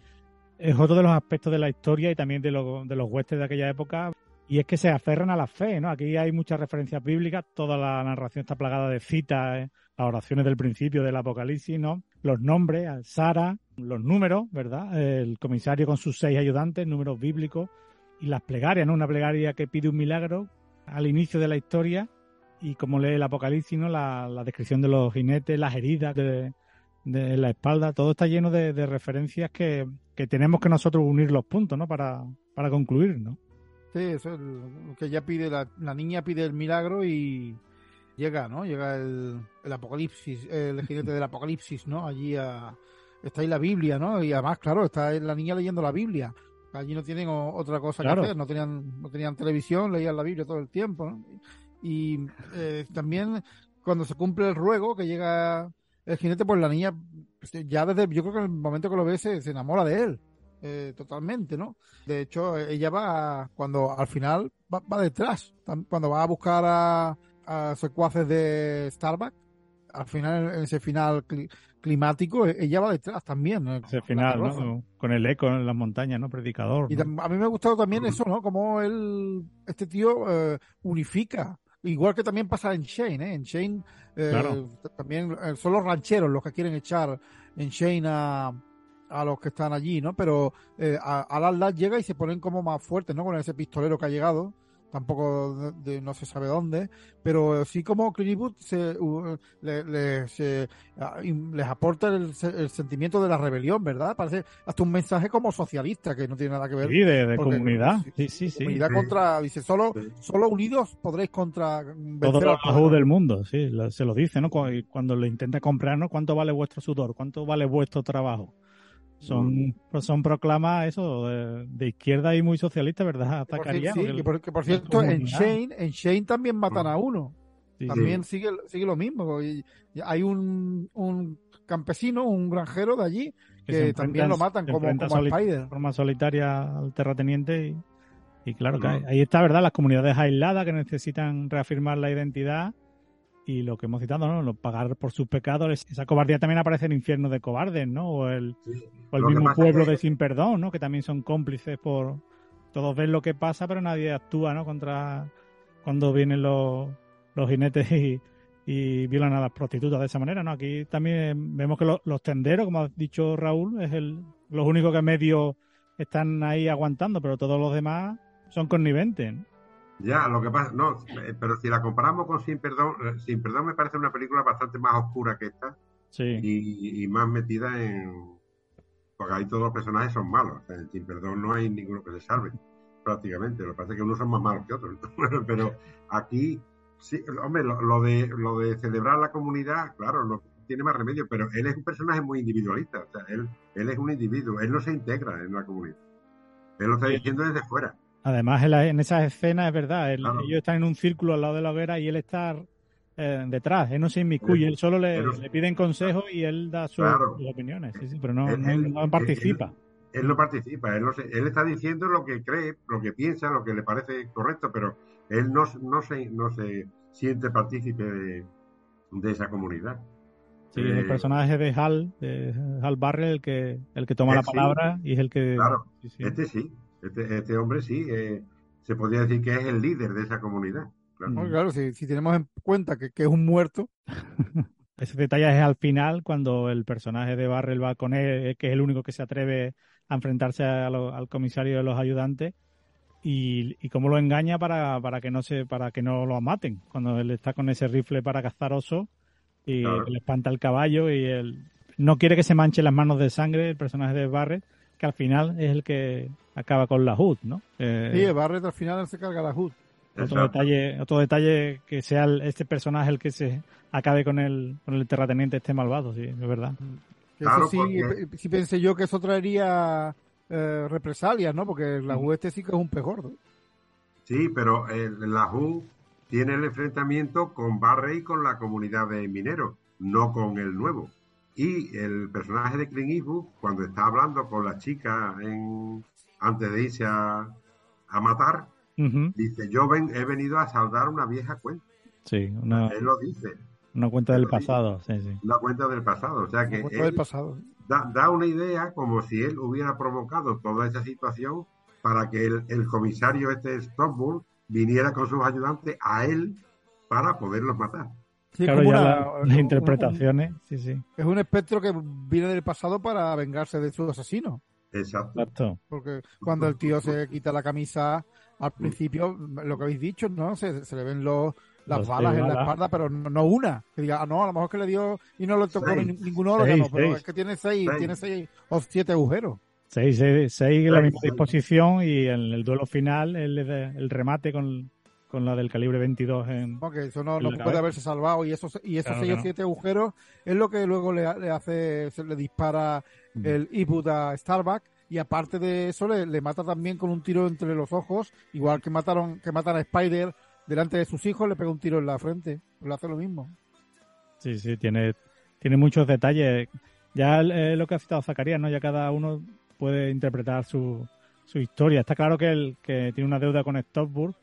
A: es otro de los aspectos de la historia y también de, lo- de los huestes de aquella época, y es que se aferran a la fe, ¿no? Aquí hay muchas referencias bíblicas, toda la narración está plagada de citas, ¿eh? las oraciones del principio del Apocalipsis, ¿no? Los nombres, Sara, los números, ¿verdad? El comisario con sus seis ayudantes, números bíblicos, y las plegarias, ¿no? Una plegaria que pide un milagro al inicio de la historia y como lee el Apocalipsis, ¿no? La, la descripción de los jinetes, las heridas de, de la espalda, todo está lleno de, de referencias que, que tenemos que nosotros unir los puntos, ¿no? Para, para concluir, ¿no?
B: Sí, eso es lo que ella pide, la, la niña pide el milagro y llega, ¿no? Llega el, el apocalipsis, el jinete del apocalipsis, ¿no? Allí a, está ahí la Biblia, ¿no? Y además, claro, está la niña leyendo la Biblia. Allí no tienen otra cosa
A: Claro.
B: que hacer, no tenían, no tenían televisión, leían la Biblia todo el tiempo, ¿no? Y eh, también cuando se cumple el ruego, que llega el jinete, pues la niña, pues, ya desde, yo creo que en el momento que lo ve se, se enamora de él, eh, totalmente, ¿no? De hecho, ella va, cuando al final va, va detrás, cuando va a buscar a, a secuaces de Starbucks, al final, en ese final cli- climático, e- ella va detrás también.
A: Ese final. ¿no? Con el eco en las montañas, ¿no? Predicador.
B: Y a mí me ha gustado también eso, ¿no? Como él, este tío eh, unifica. Igual que también pasa en Shane, ¿eh? En Shane eh,
A: Claro.
B: también eh, son los rancheros los que quieren echar en Shane a, a los que están allí, ¿no? Pero eh, a- al llega y se ponen como más fuertes, ¿no? Con ese pistolero que ha llegado. Tampoco de- de- no se sabe dónde, pero sí como Clint Eastwood se, u- le- le- se- y les aporta el, se- el sentimiento de la rebelión, ¿verdad? Parece hasta un mensaje como socialista que no tiene nada que ver
A: Sí, de, de
B: porque-
A: comunidad. Sí, sí, sí.
B: Comunidad
D: Sí.
B: contra, dice, solo,
D: Sí.
B: solo unidos podréis contra
A: Todos los del mundo, sí, lo- se lo dice, ¿no? Cuando le intenta comprar, ¿no? ¿Cuánto vale vuestro sudor? ¿Cuánto vale vuestro trabajo? Son, son proclamas eso de, de izquierda y muy socialista, ¿verdad?
B: Cier- sí, que por- que por
A: la
B: cierto, en. Shane, en Shane también matan a uno.
A: sí,
B: También sigue, sigue lo mismo. y- y hay un, un campesino, un granjero de allí,
A: que
B: también lo matan como, como a
A: soli-
B: Spider.
A: de forma solitaria al terrateniente y, y claro que
D: No.
A: ahí está, ¿verdad? Las comunidades aisladas que necesitan reafirmar la identidad y lo que hemos citado, ¿no? Pagar por sus pecados. Es- Esa cobardía también aparece en Infierno de Cobardes, ¿no? O el,
D: Sí.
A: o el mismo pueblo
D: que-
A: de Sin Perdón, ¿no? Que también son cómplices por... Todos ven lo que pasa, pero nadie actúa, ¿no? Contra... Cuando vienen los, los jinetes y, y violan a las prostitutas de esa manera, ¿no? Aquí también vemos que lo- los tenderos, como ha dicho Raúl, es el, los únicos que medio están ahí aguantando, pero todos los demás son conniventes. ¿no?
D: Ya, lo que pasa, no, eh, pero si la comparamos con Sin Perdón, eh, Sin Perdón me parece una película bastante más oscura que esta
A: Sí,
D: y, y más metida en... Porque ahí todos los personajes son malos. O sea, en Sin Perdón no hay ninguno que se salve, prácticamente. Lo que pasa es que unos son más malos que otros. pero aquí, sí, hombre, lo, lo de, lo de celebrar la comunidad, claro, no tiene más remedio, pero él es un personaje muy individualista. O sea, él, él es un individuo, él no se integra en la comunidad. Él lo está diciendo desde fuera.
A: Además, en, la- en esas escenas es verdad, él-
D: Claro.
A: ellos están en un círculo al lado de la hoguera y él está eh, detrás, él no se inmiscuye, él solo le,
D: Pero-
A: le piden consejos y él da sus,
D: Claro.
A: sus opiniones, sí, sí, pero no,
D: Él-
A: no-
D: él-
A: no participa.
D: él no participa, él, no se- él está diciendo lo que cree, lo que piensa, lo que le parece correcto, pero él no, no, se, no se siente partícipe de, de esa comunidad.
A: Sí, el
D: Eh,
A: personaje de Hal, de Hal Barrel, el que, el que toma la
D: sí.
A: palabra y es el que...
D: Claro.
A: sí, sí.
D: Este sí, este, este hombre sí, eh, se podría decir que es el líder de esa comunidad. Claro.
A: Mm.
B: Claro, si, si tenemos en cuenta que, que es un muerto,
A: Ese detalle es al final, cuando el personaje de Barrel va con él, que es el único que se atreve a enfrentarse a lo- al comisario de los ayudantes, y, y cómo lo engaña para, para que no se, para que no lo maten, cuando él está con ese rifle para cazar osos y
D: Claro.
A: le espanta el caballo y él no quiere que se manche las manos de sangre el personaje de Barrel, que al final es el que acaba con la HUD, ¿no? Eh,
B: sí, Barrett al final se carga la HUD.
A: otro detalle, otro detalle que sea el- este personaje el que se acabe con el, con el terrateniente este malvado, sí, es verdad.
B: Que
D: Claro,
B: eso sí,
D: porque-
B: pe- sí pensé yo que eso traería eh, represalias, ¿no? Porque la HUD este sí que es un pez gordo.
D: Sí, pero eh, la JU tiene el enfrentamiento con Barre y con la comunidad de mineros, no con el nuevo. Y el personaje de Clint Eastwood, cuando está hablando con la chica en, antes de irse a, a matar, dice, yo ven, he venido a saldar una vieja cuenta.
A: Sí, una,
D: Él lo dice,
A: una cuenta del pasado, sí, sí.
D: una cuenta del pasado. O sea que él
B: pasado.
D: da, da una idea como si él hubiera provocado toda esa situación para que el, el comisario este Stockburn viniera con sus ayudantes a él para poderlos matar.
B: Sí,
A: Claro, ya
B: una-
A: la-
B: un-
A: las
B: un-
A: interpretaciones, sí, sí,
B: Es un espectro que viene del pasado para vengarse de su asesino.
D: Exacto.
A: exacto.
B: Porque cuando el tío se quita la camisa, al principio, lo que habéis dicho, ¿no? Se, se le ven los, las
A: Los
B: balas en la espalda, pero no, no una. Que diga, ah, no, a lo mejor que le dio y no le tocó
D: Seis.
B: ni- ningún órgano,
A: Seis,
B: pero
A: seis.
B: es que tiene seis,
D: Seis.
B: tiene seis o siete agujeros.
A: Seis, seis, seis en la misma disposición y en el duelo final el, el remate con, con la del calibre 22 en...
B: Porque eso no, no puede
A: cabeza.
B: haberse salvado y esos, y esos
A: Claro
B: seis
A: que
B: o
A: no.
B: siete agujeros es lo que luego le, le hace, se le dispara
A: Mm.
B: el Eastwood a Starbuck y aparte de eso le, le mata también con un tiro entre los ojos, igual que mataron, que matan a Spider delante de sus hijos, le pega un tiro en la frente, le hace lo mismo.
A: Sí, sí, tiene, tiene muchos detalles. Ya eh, lo que ha citado Zacarías, ¿no? Ya cada uno puede interpretar su, su historia. Está claro que, el, que tiene una deuda con Stockburg.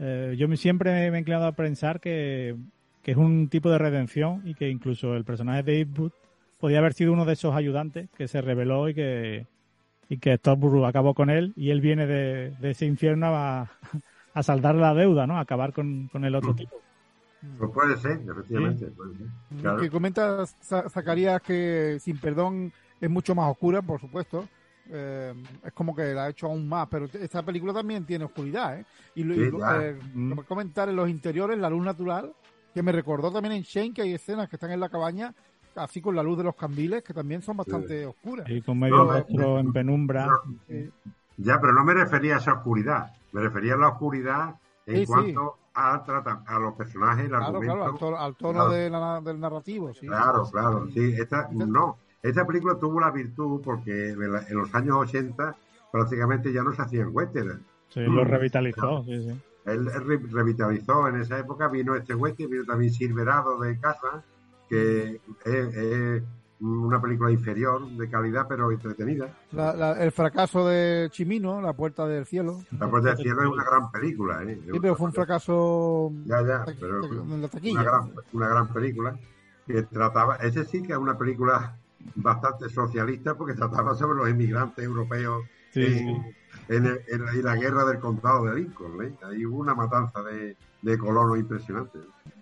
A: Eh, yo me- siempre me he inclinado a pensar que, que es un tipo de redención y que incluso el personaje de Eastwood podía haber sido uno de esos ayudantes que se rebeló y que, y que Stockburg acabó con él y él viene de, de ese infierno a, a saldar la deuda, ¿no? A acabar con, con el otro tipo.
D: Pues puede ser, efectivamente. puede ser. Claro.
B: Que comenta Za- Zacarías que Sin Perdón es mucho más oscura, por supuesto. Eh, es como que la ha hecho aún más, pero esta película también tiene oscuridad. ¿eh? Y, lo- y
D: Sí,
B: lo-
D: claro.
B: eh,
A: Mm.
B: como comentar en los interiores, la luz natural, que me recordó también en Shane que hay escenas que están en la cabaña, así con la luz de los candiles, que también son bastante oscuras.
A: Y con medio
D: No,
A: rostro
D: no,
A: en penumbra.
D: no.
B: Eh,
D: Ya, pero no me refería a esa oscuridad. Me refería a la oscuridad en
B: Sí, sí.
D: cuanto a, trata- a los personajes, el
B: claro,
D: argumento.
B: claro, al tono, al tono
D: Claro.
B: de la- del narrativo. Sí.
D: Claro, claro, sí, esta, no, esta película tuvo la virtud porque en los años 80 prácticamente ya no se hacían western.
A: Sí, lo revitalizó. Sí, sí.
D: Él re- revitalizó en esa época, vino este western, vino también Silverado de casa, que es, es una película inferior de calidad pero entretenida.
B: La- la- el fracaso de Chimino, La Puerta del Cielo.
D: La Puerta del Cielo es una gran película, ¿eh?
B: Sí, pero fue un fracaso
D: Ya, ya, pero
B: ta- en la
D: una gran, una gran película que trataba, ese sí que es una película bastante socialista porque trataba sobre los inmigrantes europeos
A: Sí,
D: en,
A: sí.
D: en el- en la, y la guerra del condado de Lincoln. ¿eh? Ahí hubo una matanza de, de colonos impresionante.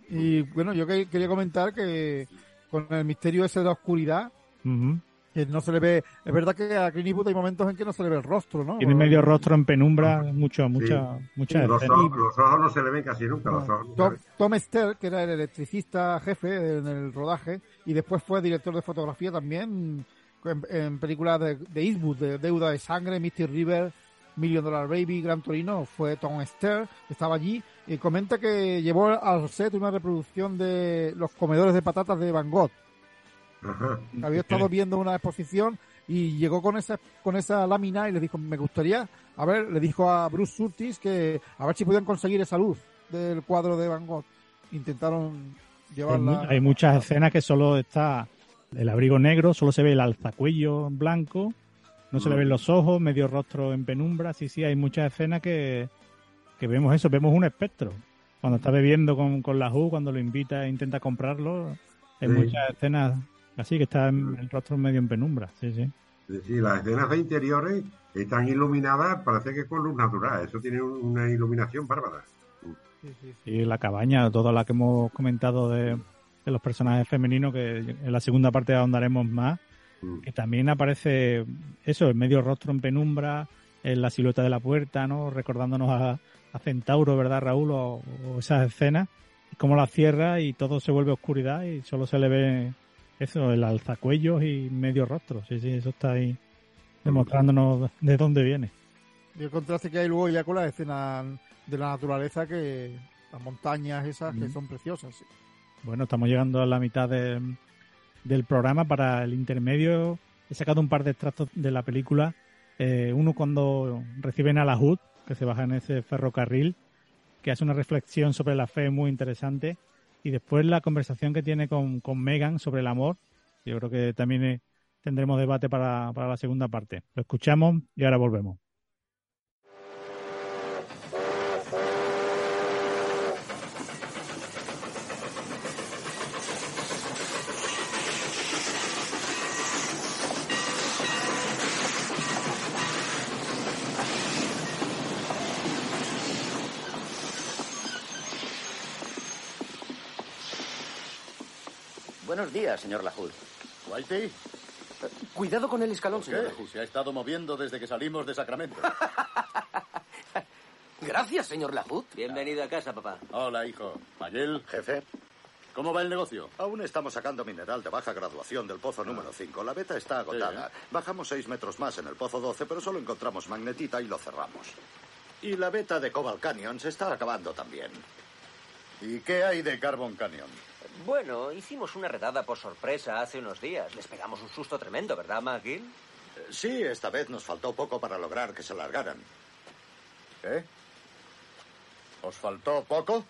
B: Y bueno, yo que- quería comentar que con el misterio ese de la oscuridad,
A: Ujú.
B: que no se le ve, es verdad que a Clint Eastwood hay momentos en que no se le ve el rostro, ¿no?
A: Tiene medio rostro en penumbra, mucho, mucha, muchas
D: Los ojos, los ojos no se le ven casi nunca. Los ojos no
B: Tom. Tom que era el electricista jefe en el rodaje, y después fue director de fotografía también en, en películas de, de Eastwood, de Deuda de Sangre, Misty River, Million Dollar Baby, Gran Torino, fue Tom Ster, estaba allí, y comenta que llevó al set una reproducción de los comedores de patatas de Van Gogh.
D: Ajá.
B: Había estado viendo una exposición y llegó con esa con esa lámina y le dijo, me gustaría, a ver, le dijo a Bruce Surtis que a ver si podían conseguir esa luz del cuadro de Van Gogh. Intentaron llevarla.
A: hay muchas escenas que solo está el abrigo negro, solo se ve el alzacuello blanco, no se le ven los ojos, medio rostro en penumbra. Sí, sí, hay muchas escenas que, que vemos eso, vemos un espectro. Cuando está bebiendo con, con la Who, cuando lo invita e intenta comprarlo, hay
D: Sí.
A: muchas escenas así que está en- el rostro medio en penumbra. Sí, sí.
D: Sí, las escenas de interiores están iluminadas, parece que con luz natural. Eso tiene un- una iluminación bárbara.
B: Sí, sí, sí.
A: Y la cabaña, toda la que hemos comentado de, de los personajes femeninos, que en la segunda parte ahondaremos más,
D: Mm.
A: que también aparece eso, el medio rostro en penumbra, en la silueta de la puerta, ¿no? Recordándonos a, a Centauro, ¿verdad, Raúl? O, o esas escenas, y cómo la cierra y todo se vuelve oscuridad y solo se le ve eso, el alzacuellos y medio rostro. Sí, sí, eso está ahí demostrándonos de dónde viene.
B: Y el contraste que hay luego ya con las escenas de la naturaleza, que las montañas esas que son preciosas. sí.
A: Bueno, estamos llegando a la mitad de- del programa. Para el intermedio he sacado un par de extractos de la película. Eh, uno cuando reciben a la HUD, que se baja en ese ferrocarril, que hace una reflexión sobre la fe muy interesante. Y después la conversación que tiene con, con Megan sobre el amor. Yo creo que también eh, tendremos debate para, para la segunda parte. Lo escuchamos y ahora volvemos.
E: Buenos días, señor Lahoud.
F: Whitey,
E: Cuidado con el escalón, señor. Lahoud.
F: Se ha estado moviendo desde que salimos de Sacramento.
E: Gracias, señor Lahoud. Bienvenido a casa, papá.
F: Hola, hijo. Mayel,
G: Jefe,
F: ¿cómo va el negocio?
G: aún estamos sacando mineral de baja graduación del pozo número 5. La beta está agotada. Bajamos 6 metros más en el pozo 12, pero solo encontramos magnetita y lo cerramos. Y la beta de Cobalt Canyon se está acabando también.
F: ¿Y qué hay de Carbon Canyon?
E: Bueno, hicimos una redada por sorpresa hace unos días. Les pegamos un susto tremendo, ¿verdad, McGill?
G: Eh, Sí, esta vez nos faltó poco para lograr que se largaran.
F: ¿Qué? ¿Os faltó poco?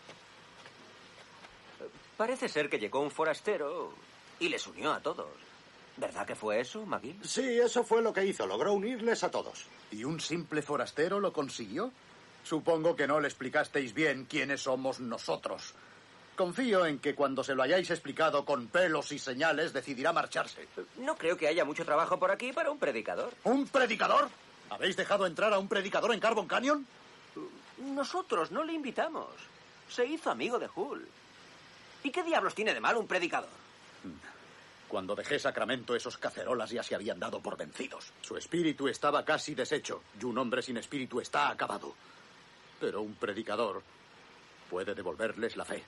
E: Parece ser que llegó un forastero y les unió a todos. ¿Verdad que fue eso, McGill?
G: Sí, eso fue lo que hizo. Logró unirles a todos.
F: ¿Y un simple forastero lo consiguió? Supongo que no le explicasteis bien quiénes somos nosotros. Confío en que cuando se lo hayáis explicado con pelos y señales decidirá marcharse.
E: No creo que haya mucho trabajo por aquí para un predicador.
F: ¿Un predicador? ¿Habéis dejado entrar a un predicador en Carbon Canyon?
E: Nosotros no le invitamos. Se hizo amigo de Hull. ¿Y qué diablos tiene de malo un predicador?
F: Cuando dejé Sacramento, esos cacerolas ya se habían dado por vencidos. Su espíritu estaba casi deshecho, y un hombre sin espíritu está acabado. Pero un predicador puede devolverles la fe.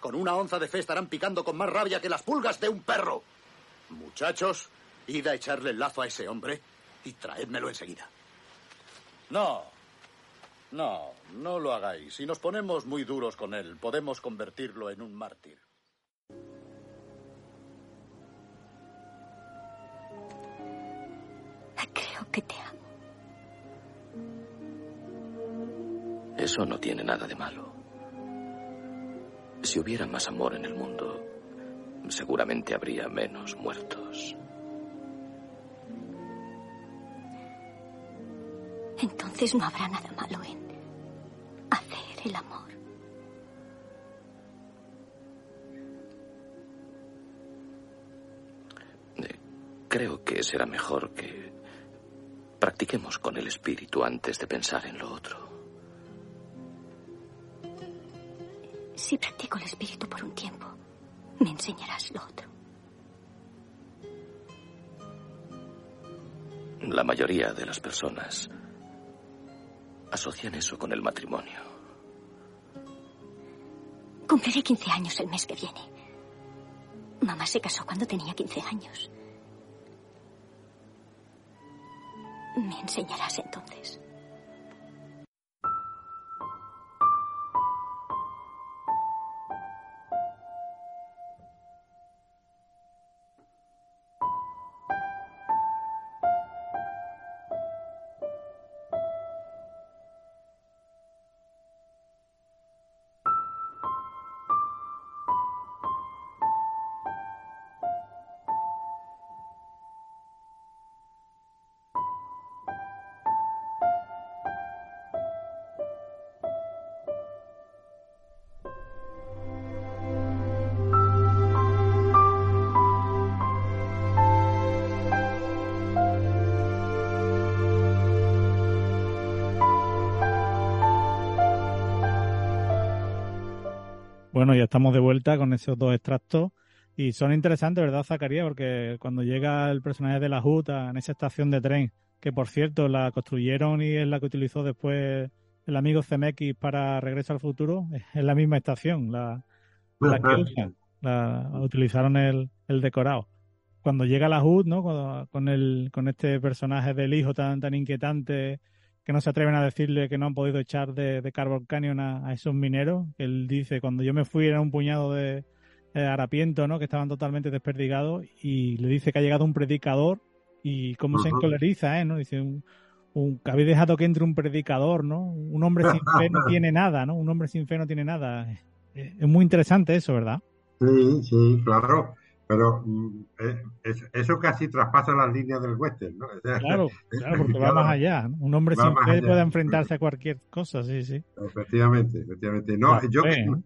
F: Con una onza de fe estarán picando con más rabia que las pulgas de un perro. Muchachos, id a echarle el lazo a ese hombre y traédmelo enseguida. No, no, no lo hagáis. Si nos ponemos muy duros con él, podemos convertirlo en un mártir.
H: Creo que te amo.
I: Eso no tiene nada de malo. Si hubiera más amor en el mundo, seguramente habría menos muertos.
H: Entonces no habrá nada malo en hacer el amor.
I: Creo que será mejor que practiquemos con el espíritu antes de pensar en lo otro.
H: Si practico el espíritu por un tiempo, me enseñarás lo otro.
I: La mayoría de las personas asocian eso con el matrimonio.
H: Cumpliré 15 años el mes que viene. Mamá se casó cuando tenía 15 años. Me enseñarás entonces.
A: Bueno, ya estamos de vuelta con esos dos extractos y son interesantes, ¿verdad, Zacarías? Porque cuando llega el personaje de la Juta en esa estación de tren, que por cierto la construyeron y es la que utilizó después el amigo CMX para Regreso al Futuro, es la misma estación, la, la que usan, la, utilizaron el, el decorado. Cuando llega la HUD, ¿no? Cuando- con, el, con este personaje del hijo tan, tan inquietante que no se atreven a decirle que no han podido echar de, de Carbon Canyon a, a esos mineros. Él dice, cuando yo me fui era un puñado de, de harapientos, ¿no? Que estaban totalmente desperdigados y le dice que ha llegado un predicador y cómo se encoleriza, ¿eh? ¿no? Dice, un, un- que habéis dejado que entre un predicador, ¿no? Un hombre sin fe no tiene nada, ¿no? Un hombre sin fe no tiene nada. Eh, Es muy interesante eso, ¿verdad?
D: Sí, sí, claro. Pero mm, eh, es- eso casi traspasa las líneas del western, ¿no? O sea,
A: Claro, claro, porque va más allá. Un hombre
D: allá.
A: puede enfrentarse a cualquier cosa, sí, sí.
D: Efectivamente, efectivamente. No, yo
A: ¿no?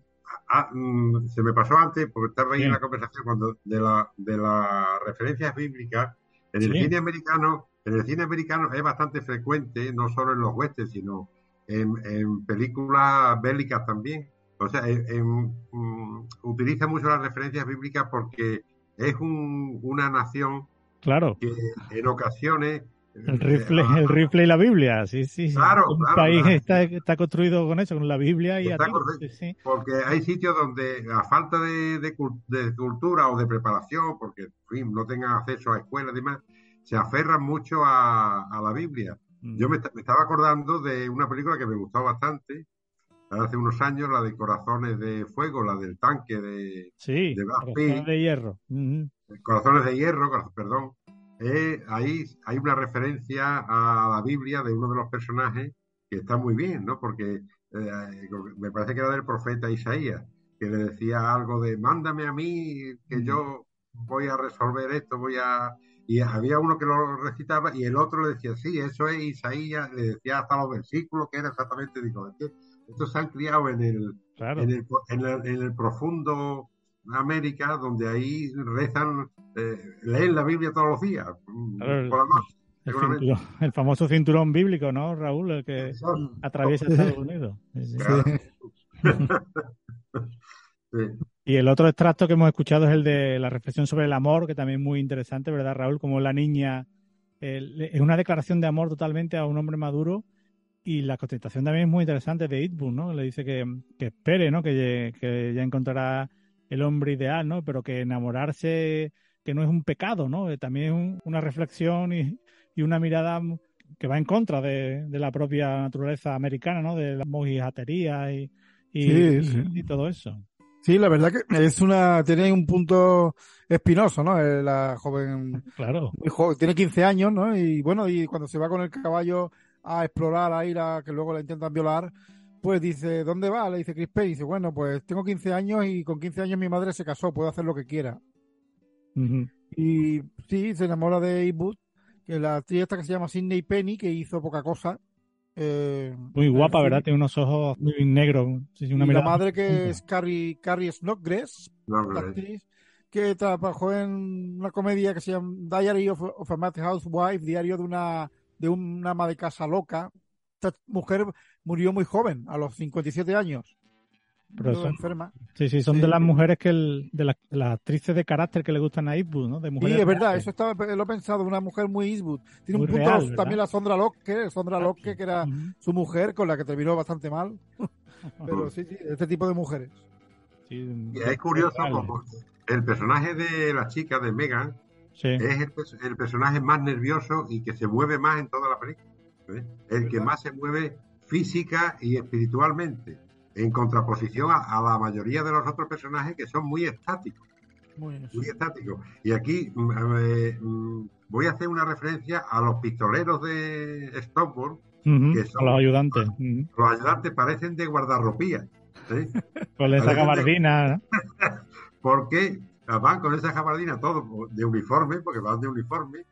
D: ah, mm, se me pasó antes, porque estaba ahí
A: Sí.
D: en la conversación cuando de la de las referencias bíblicas en el
A: Sí.
D: cine americano, en el cine americano es bastante frecuente, no solo en los westerns, sino en, en películas bélicas también. O sea, en- en, mm, utiliza mucho las referencias bíblicas porque es un- una nación
A: Claro.
D: que en ocasiones
A: El rifle, el rifle y la Biblia, sí, sí.
D: Claro,
A: Un
D: claro,
A: país
D: claro.
A: Está, está construido con eso, con la Biblia y a
D: Está
A: ti.
D: correcto.
A: Sí, sí.
D: Porque hay sitios donde a falta de, de de cultura o de preparación, porque en fin, no tengan acceso a escuelas y demás, se aferran mucho a, a la Biblia.
A: Mm.
D: Yo me, esta- me estaba acordando de una película que me gustó bastante, hace unos años, la de Corazones de Fuego, la del tanque de,
A: Sí,
D: de
A: corazones hierro.
D: Corazones de Hierro, perdón. Eh, ahí hay una referencia a la Biblia de uno de los personajes que está muy bien, ¿no? Porque eh, me parece que era del profeta Isaías, que le decía algo de, mándame a mí, que yo voy a resolver esto, voy a... Y había uno que lo recitaba y el otro le decía, sí, eso es Isaías, le decía hasta los versículos que era exactamente, digo, es que estos se han criado en el,
A: Claro.
D: en el, en el- en el profundo América, donde ahí rezan, eh, leen la Biblia todos los días,
A: Claro,
D: por la noche.
A: El, cinturón- el famoso cinturón bíblico, ¿no, Raúl? El que
D: Eso.
A: atraviesa Estados Unidos.
D: Claro. Sí.
A: Y el otro extracto que hemos escuchado es el de la reflexión sobre el amor, que también es muy interesante, ¿verdad, Raúl? Como la niña es una declaración de amor totalmente a un hombre maduro y la contestación también es muy interesante de Eastwood, ¿no? Le dice que, que espere, ¿no? Que, que ya encontrará el hombre ideal, ¿no? Pero que enamorarse, que no es un pecado, ¿no? Eh, También es un- una reflexión y, y una mirada que va en contra de, de la propia naturaleza americana, ¿no? De la mojigatería y, y,
B: Sí, sí.
A: y todo eso.
B: Sí, la verdad que es una, tiene un punto espinoso, ¿no? Eh, La joven,
A: Claro.
B: muy jo- tiene 15 años, ¿no? Y bueno, y cuando se va con el caballo a explorar, a ir a que luego la intentan violar, pues dice, ¿dónde va? Le dice Chris Payne, dice, bueno, pues tengo 15 años y con 15 años mi madre se casó, puedo hacer lo que quiera. Y sí, se enamora de Eastwood, que la actriz esta que se llama Sidney Penny, que hizo poca cosa. eh,
A: Muy guapa. ¿verdad? Tiene unos ojos muy negros. Sí, sí, una
B: y la madre que es Carrie, Carrie Snodgrass,
D: No,
B: la actriz, que trabajó en una comedia que se llama Diary of, of a Mad Housewife, diario de una de una ama de casa loca. Esta mujer murió muy joven, a los 57 años.
A: Pero son-
B: enferma.
A: Sí, sí, son
B: Sí.
A: de las mujeres que el, de las, las actrices de carácter que le gustan a Eastwood, ¿no? De
B: Sí, es verdad, eso estaba, lo he pensado, una mujer muy Eastwood. Tiene
A: Muy
B: un punto también la Sondra Locke, Sondra Locke, que era su mujer, con la que terminó bastante mal. Pero sí, sí, este tipo de mujeres.
D: Y es curioso como el personaje de la chica, de Megan,
A: Sí.
D: es el, pers- el personaje más nervioso y que se mueve más en toda la película. ¿eh? El que más se mueve física y espiritualmente, en contraposición a, a la mayoría de los otros personajes que son muy estáticos.
B: Muy,
D: muy estáticos. Y aquí mm, eh, mm, voy a hacer una referencia a los pistoleros de Stockport,
A: Ujú,
D: que son-
A: los ayudantes.
D: los ayudantes parecen de guardarropía. ¿eh? De-
A: gabardina, ¿no?
D: porque van con esa jabardina todos de uniforme, porque van de uniforme,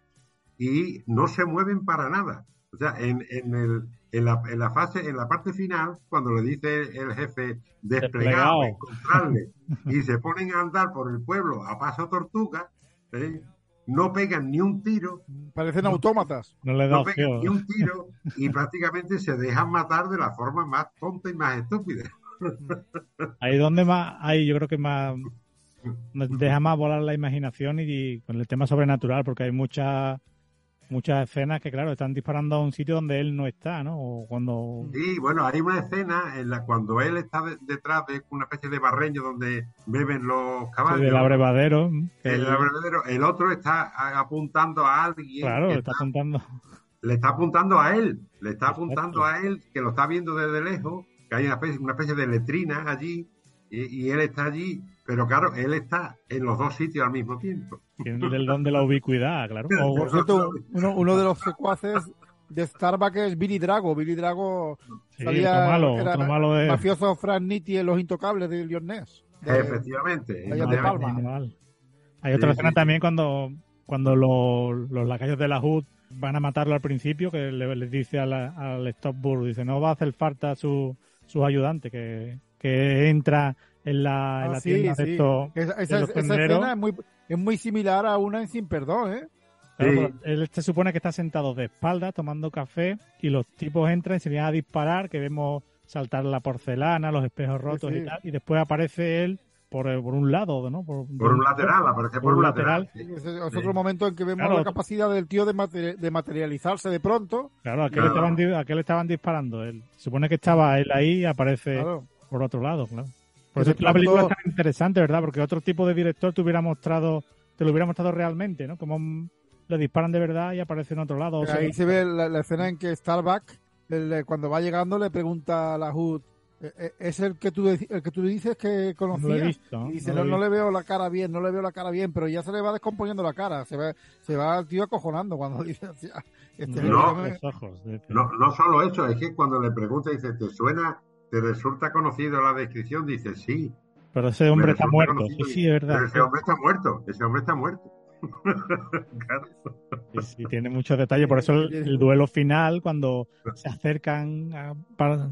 D: y no se mueven para nada. O sea, en, en, el, en, la, en la fase, en la parte final, cuando le dice el jefe
A: Desplegado.
D: desplegado, encontrarle, y se ponen a andar por el pueblo a paso tortuga, ¿eh? no pegan ni un tiro,
B: Parecen autómatas.
A: No le
D: no pegan ni un tiro, y prácticamente se dejan matar de la forma más tonta y más estúpida.
A: Ahí donde más, ahí yo creo que más deja más volar la imaginación y, y con el tema sobrenatural, porque hay muchas muchas escenas que claro están disparando a un sitio donde él no está, ¿no? O cuando
D: Sí, bueno, hay una escena en la cuando él está de- detrás de una especie de barreño donde beben los caballos.
A: del abrevadero, que
D: el, abrevadero, el otro está apuntando a alguien.
A: claro,
D: que
A: está apuntando.
D: le está apuntando a él, le está apuntando a él, que lo está viendo desde lejos, que hay una especie, una especie de letrina allí, y, y él está allí, pero claro, él está en los dos sitios al mismo tiempo.
A: Tiene el don de la ubicuidad, claro. O-
B: Por cierto, uno, uno de los secuaces de Starbucks es Billy Drago. Billy Drago
A: Sí,
B: salía,
A: otro malo,
B: era
A: otro malo de-
B: mafioso Frank Nitti en Los Intocables de. De-
D: Efectivamente.
B: De
D: efectivamente.
B: Palma.
A: Hay otra
D: Sí,
A: escena
D: sí,
A: también cuando, cuando los, los lacayos de la HUD van a matarlo al principio, que le, les dice a la- al Stopburg, dice, no va a hacer falta su, sus ayudantes, que, que entra en la, en la
B: sí,
A: tienda de
B: sí.
A: estos
B: Esa,
A: de
B: esa-
A: los
B: esa
A: tenderos.
B: escena es muy, es muy similar a una en Sin Perdón, ¿eh?
A: Claro, él se supone que está sentado de espaldas tomando café y los tipos entran y se vienen a disparar, que vemos saltar la porcelana, los espejos rotos
B: sí.
A: y tal, y después aparece él por, por un lado, ¿no? Por,
D: Por un lateral, aparece por un lateral.
B: Sí, ese es otro momento en que vemos
A: Claro.
B: la capacidad del tío de, materi- de materializarse de pronto.
A: Claro, ¿a qué, le estaban, a qué le estaban disparando? Él, se supone que estaba él ahí y aparece
B: Claro.
A: por otro lado, claro. Por eso la película es tan interesante, ¿verdad? Porque otro tipo de director te hubiera mostrado, te lo hubiera mostrado realmente, ¿no? Como le disparan de verdad y aparece en otro lado. o sea,
B: Ahí se ve la, la escena en que Starbuck, el, cuando va llegando, le pregunta a la HUD, "Eh, eh, ¿es el que tú, el que tú dices que conocía?
A: No lo he visto,
B: Y dice,
A: no
B: no,
A: lo he
B: no le veo la cara bien, no le veo la cara bien, pero ya se le va descomponiendo la cara, se va, se va el tío acojonando cuando dice, "Hostia, este
D: No.
B: tío me-".
A: los ojos. dice.
D: No, no solo eso, es que cuando le pregunta, dice, ¿te suena, te resulta conocido la descripción? Dice, sí.
A: Pero ese hombre está muerto.
D: conocido.
A: Sí, sí, es verdad.
D: Pero ese hombre está muerto, ese hombre está muerto. Claro.
A: Sí, sí, tiene muchos detalles. Por eso el, el duelo final, cuando se acercan a-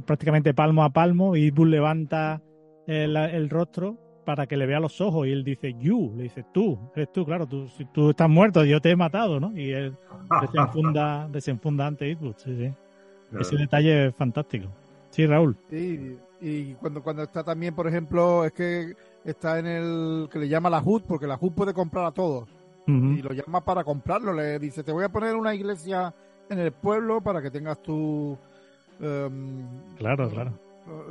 A: prácticamente palmo a palmo, y Bull levanta el, el rostro para que le vea los ojos y él dice, you, le dice, tú, eres tú, claro, tú, si tú estás muerto, yo te he matado, ¿no? Y él desenfunda, desenfunda ante Eastwood, sí, sí. Ese detalle es fantástico. Sí, Raúl.
B: Sí, y cuando, cuando está también, por ejemplo, es que está en el que le llama la HUD, porque la HUD puede comprar a todos. Y lo llama para comprarlo. Le dice, te voy a poner una iglesia en el pueblo para que tengas tu... em,
A: Claro, claro.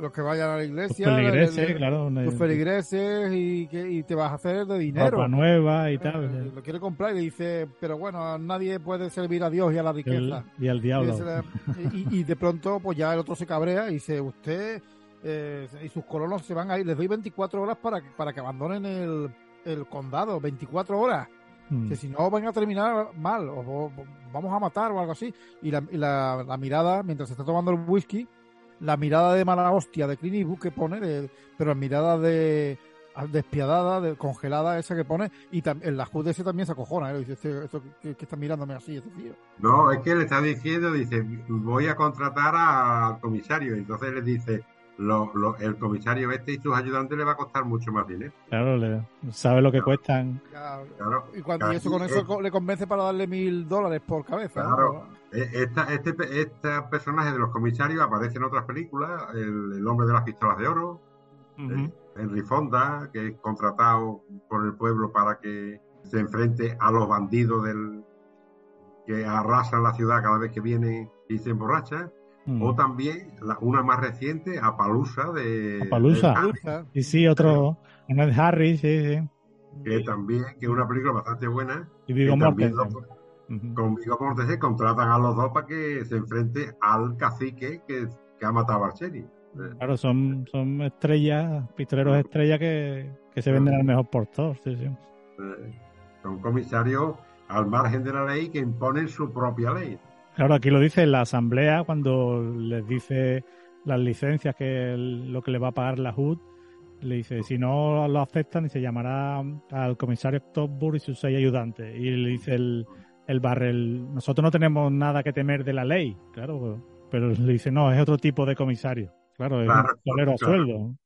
B: Los que vayan a la iglesia.
A: Tus feligreses, claro,
B: Tus feligreses y, que, y te vas a hacer de dinero.
A: Ropa nueva y
B: Eh,
A: tal.
B: Lo quiere comprar y le dice, pero bueno, nadie puede servir a Dios y a la
A: El-
B: riqueza.
A: y al diablo.
B: Y, de pronto, pues ya el otro se cabrea y dice, usted eh, y sus colonos se van a ir, les doy 24 horas para, que- para que abandonen el, el condado, 24 horas.
A: Mm.
B: Que si no van a terminar mal, o, o- vamos a matar o algo así. Y la, y la- la mirada, mientras se está tomando el whisky, la mirada de mala hostia de Clint Eastwood que pone, de- pero la mirada de despiadada, de, congelada esa que pone, y tam- el la ese también se acojona, ¿eh? dice, este, esto que, que está mirándome así, este tío.
D: No, es que le está diciendo, dice, voy a contratar al comisario. Entonces le dice, lo- lo- el comisario este y sus ayudantes le va a costar mucho más dinero.
A: Claro, le- sabe lo que cuestan.
D: Claro.
B: Y, cuando, y eso con eso le convence para darle mil dólares por cabeza.
D: Claro. Esta, este, pe- este personaje de los comisarios aparece en otras películas, el, el hombre de las pistolas de oro, Eh, Henry Fonda, que es contratado por el pueblo para que se enfrente a los bandidos del que arrasan la ciudad cada vez que vienen y se emborrachan.
A: Mm.
D: O también la- una más reciente, Apalusa de,
A: Palusa.
D: de Harry,
A: Y sí, otro. Uno es Harry, sí, sí.
D: que también que es una película bastante buena.
A: Y
D: que también
A: Mortensen.
D: lo- con Viggo Mortensen contratan a los dos para que se enfrente al cacique que, que ha matado a Archeri.
A: Claro, son, son estrellas, pistoleros estrellas que, que se venden al mejor postor, sí, sí.
D: Eh, Son comisarios al margen de la ley que imponen su propia ley.
A: Claro, aquí lo dice la asamblea cuando les dice las licencias que el- lo que le va a pagar la HUD. Le dice, si no lo aceptan, y se llamará al comisario Topburg y sus seis ayudantes. Y le dice el, el Barrel, nosotros no tenemos nada que temer de la ley, claro, pero le dice, no, es otro tipo de comisario. Claro, es
D: Claro,
A: un pistolero a sueldo.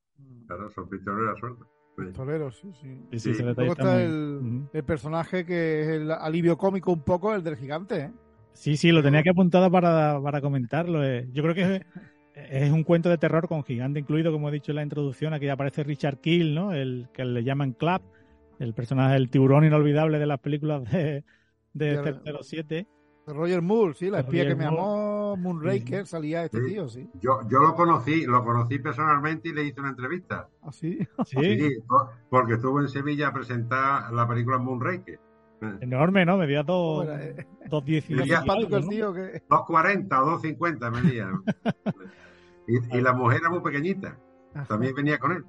D: Claro, son pistoleros a sueldo. Sí.
B: Pistoleros, sí, sí.
A: Sí, sí,
B: Luego
A: está
B: el personaje que es el alivio cómico un poco, el del gigante, ¿eh?
A: Sí, sí, lo tenía que apuntado para, para comentarlo. eh. Yo creo que es, es un cuento de terror con gigante incluido, como he dicho en la introducción. Aquí aparece Richard Kill, ¿no? El que le llaman Clap, el personaje, el tiburón inolvidable de las películas de, de
B: De-
A: 007.
B: De Roger Moore, sí, la
A: De
B: espía
A: Roger
B: que me
A: Moore.
B: amó, Moonraker, salía este
D: Sí.
B: tío, sí.
D: Yo, yo lo conocí, lo conocí personalmente y le hice una entrevista.
B: ¿Así?
A: Sí,
D: por- porque estuvo en Sevilla a presentar la película Moonraker.
A: enorme, ¿no? Medía dos,
B: Bueno, eh,
A: dos diez y
D: Medía-
A: algo, ¿no?
B: tío que...
D: 2.40 o 2.50 venía. y, y la mujer era muy pequeñita. También venía con él.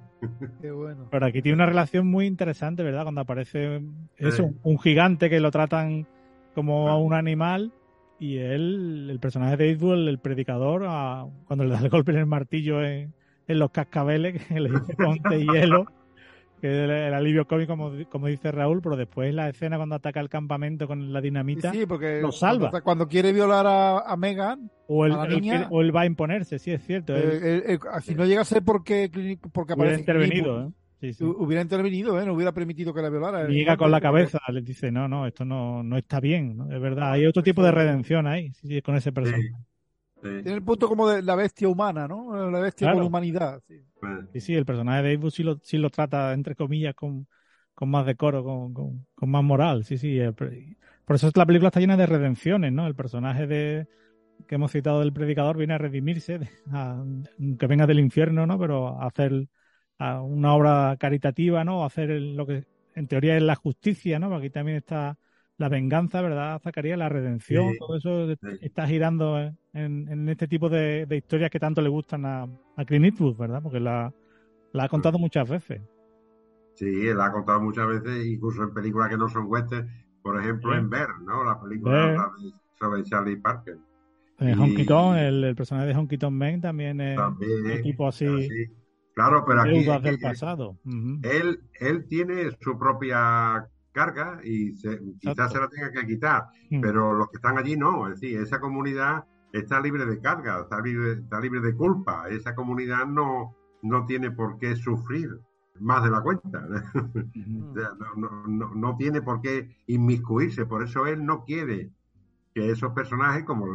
B: Qué bueno.
A: Pero aquí tiene una relación muy interesante, ¿verdad? Cuando aparece eso,
D: Sí.
A: un gigante que lo tratan como a un animal y él, el personaje de Eastwood, el predicador, a- cuando le da el golpe en el martillo en, en los cascabeles, que le dice ponte hielo, que es el, el alivio cómico, como, como dice Raúl, pero después la escena cuando ataca el campamento con la dinamita,
B: Sí, sí, porque
A: lo salva.
B: Cuando, cuando quiere violar a, a Megan,
A: o, él,
B: a la
A: él
B: niña,
A: quiere- o él va a imponerse, sí, es cierto. él
B: eh, eh, eh, si no llega a ser porque, porque
A: hubiera
B: aparece
A: intervenido,
B: Clint
A: ¿eh? Sí, sí.
B: Eastwood, hubiera intervenido, ¿eh? No hubiera permitido que la violara.
A: Y llega con la cabeza, les dice, no, no, esto no, no está bien, ¿no? es verdad, hay otro tipo de redención ahí, sí, con ese personaje.
B: Tiene el punto como de la bestia humana, ¿no? La bestia
A: Claro.
B: con humanidad. sí.
A: Sí, sí, el personaje de Eastwood sí lo, sí lo trata, entre comillas, con, con más decoro, con, con, con más moral, sí, sí. eh, Por eso la película está llena de redenciones, ¿no? El personaje de que hemos citado del predicador viene a redimirse, a- que venga del infierno, ¿no? Pero a hacer a una obra caritativa, ¿no? A hacer el- lo que en teoría es la justicia, ¿no? Aquí también está la venganza, ¿verdad, Zacarías? La redención,
D: Sí,
A: todo eso
D: sí.
A: está girando en, en este tipo de, de historias que tanto le gustan a, a Clint Eastwood, ¿verdad? Porque la, la ha contado muchas veces.
D: Sí, él ha contado muchas veces, incluso en películas que no son western, por ejemplo
A: Sí.
D: en Bear, ¿no? La película la sobre Charlie Parker.
A: Eh,
D: Y-
A: Honky Tonk, el, el personaje de Honky Tonk Man también es
D: También,
A: un tipo así.
D: Claro, pero aquí
A: deudas del pasado.
D: Él, él tiene su propia carga y se- quizás se la tenga que quitar,
A: Mm.
D: pero los que están allí no, es decir, esa comunidad está libre de carga, está libre, está libre de culpa, esa comunidad no, no tiene por qué sufrir más de la cuenta, no, no- no- no tiene por qué inmiscuirse, por eso él no quiere que esos personajes, como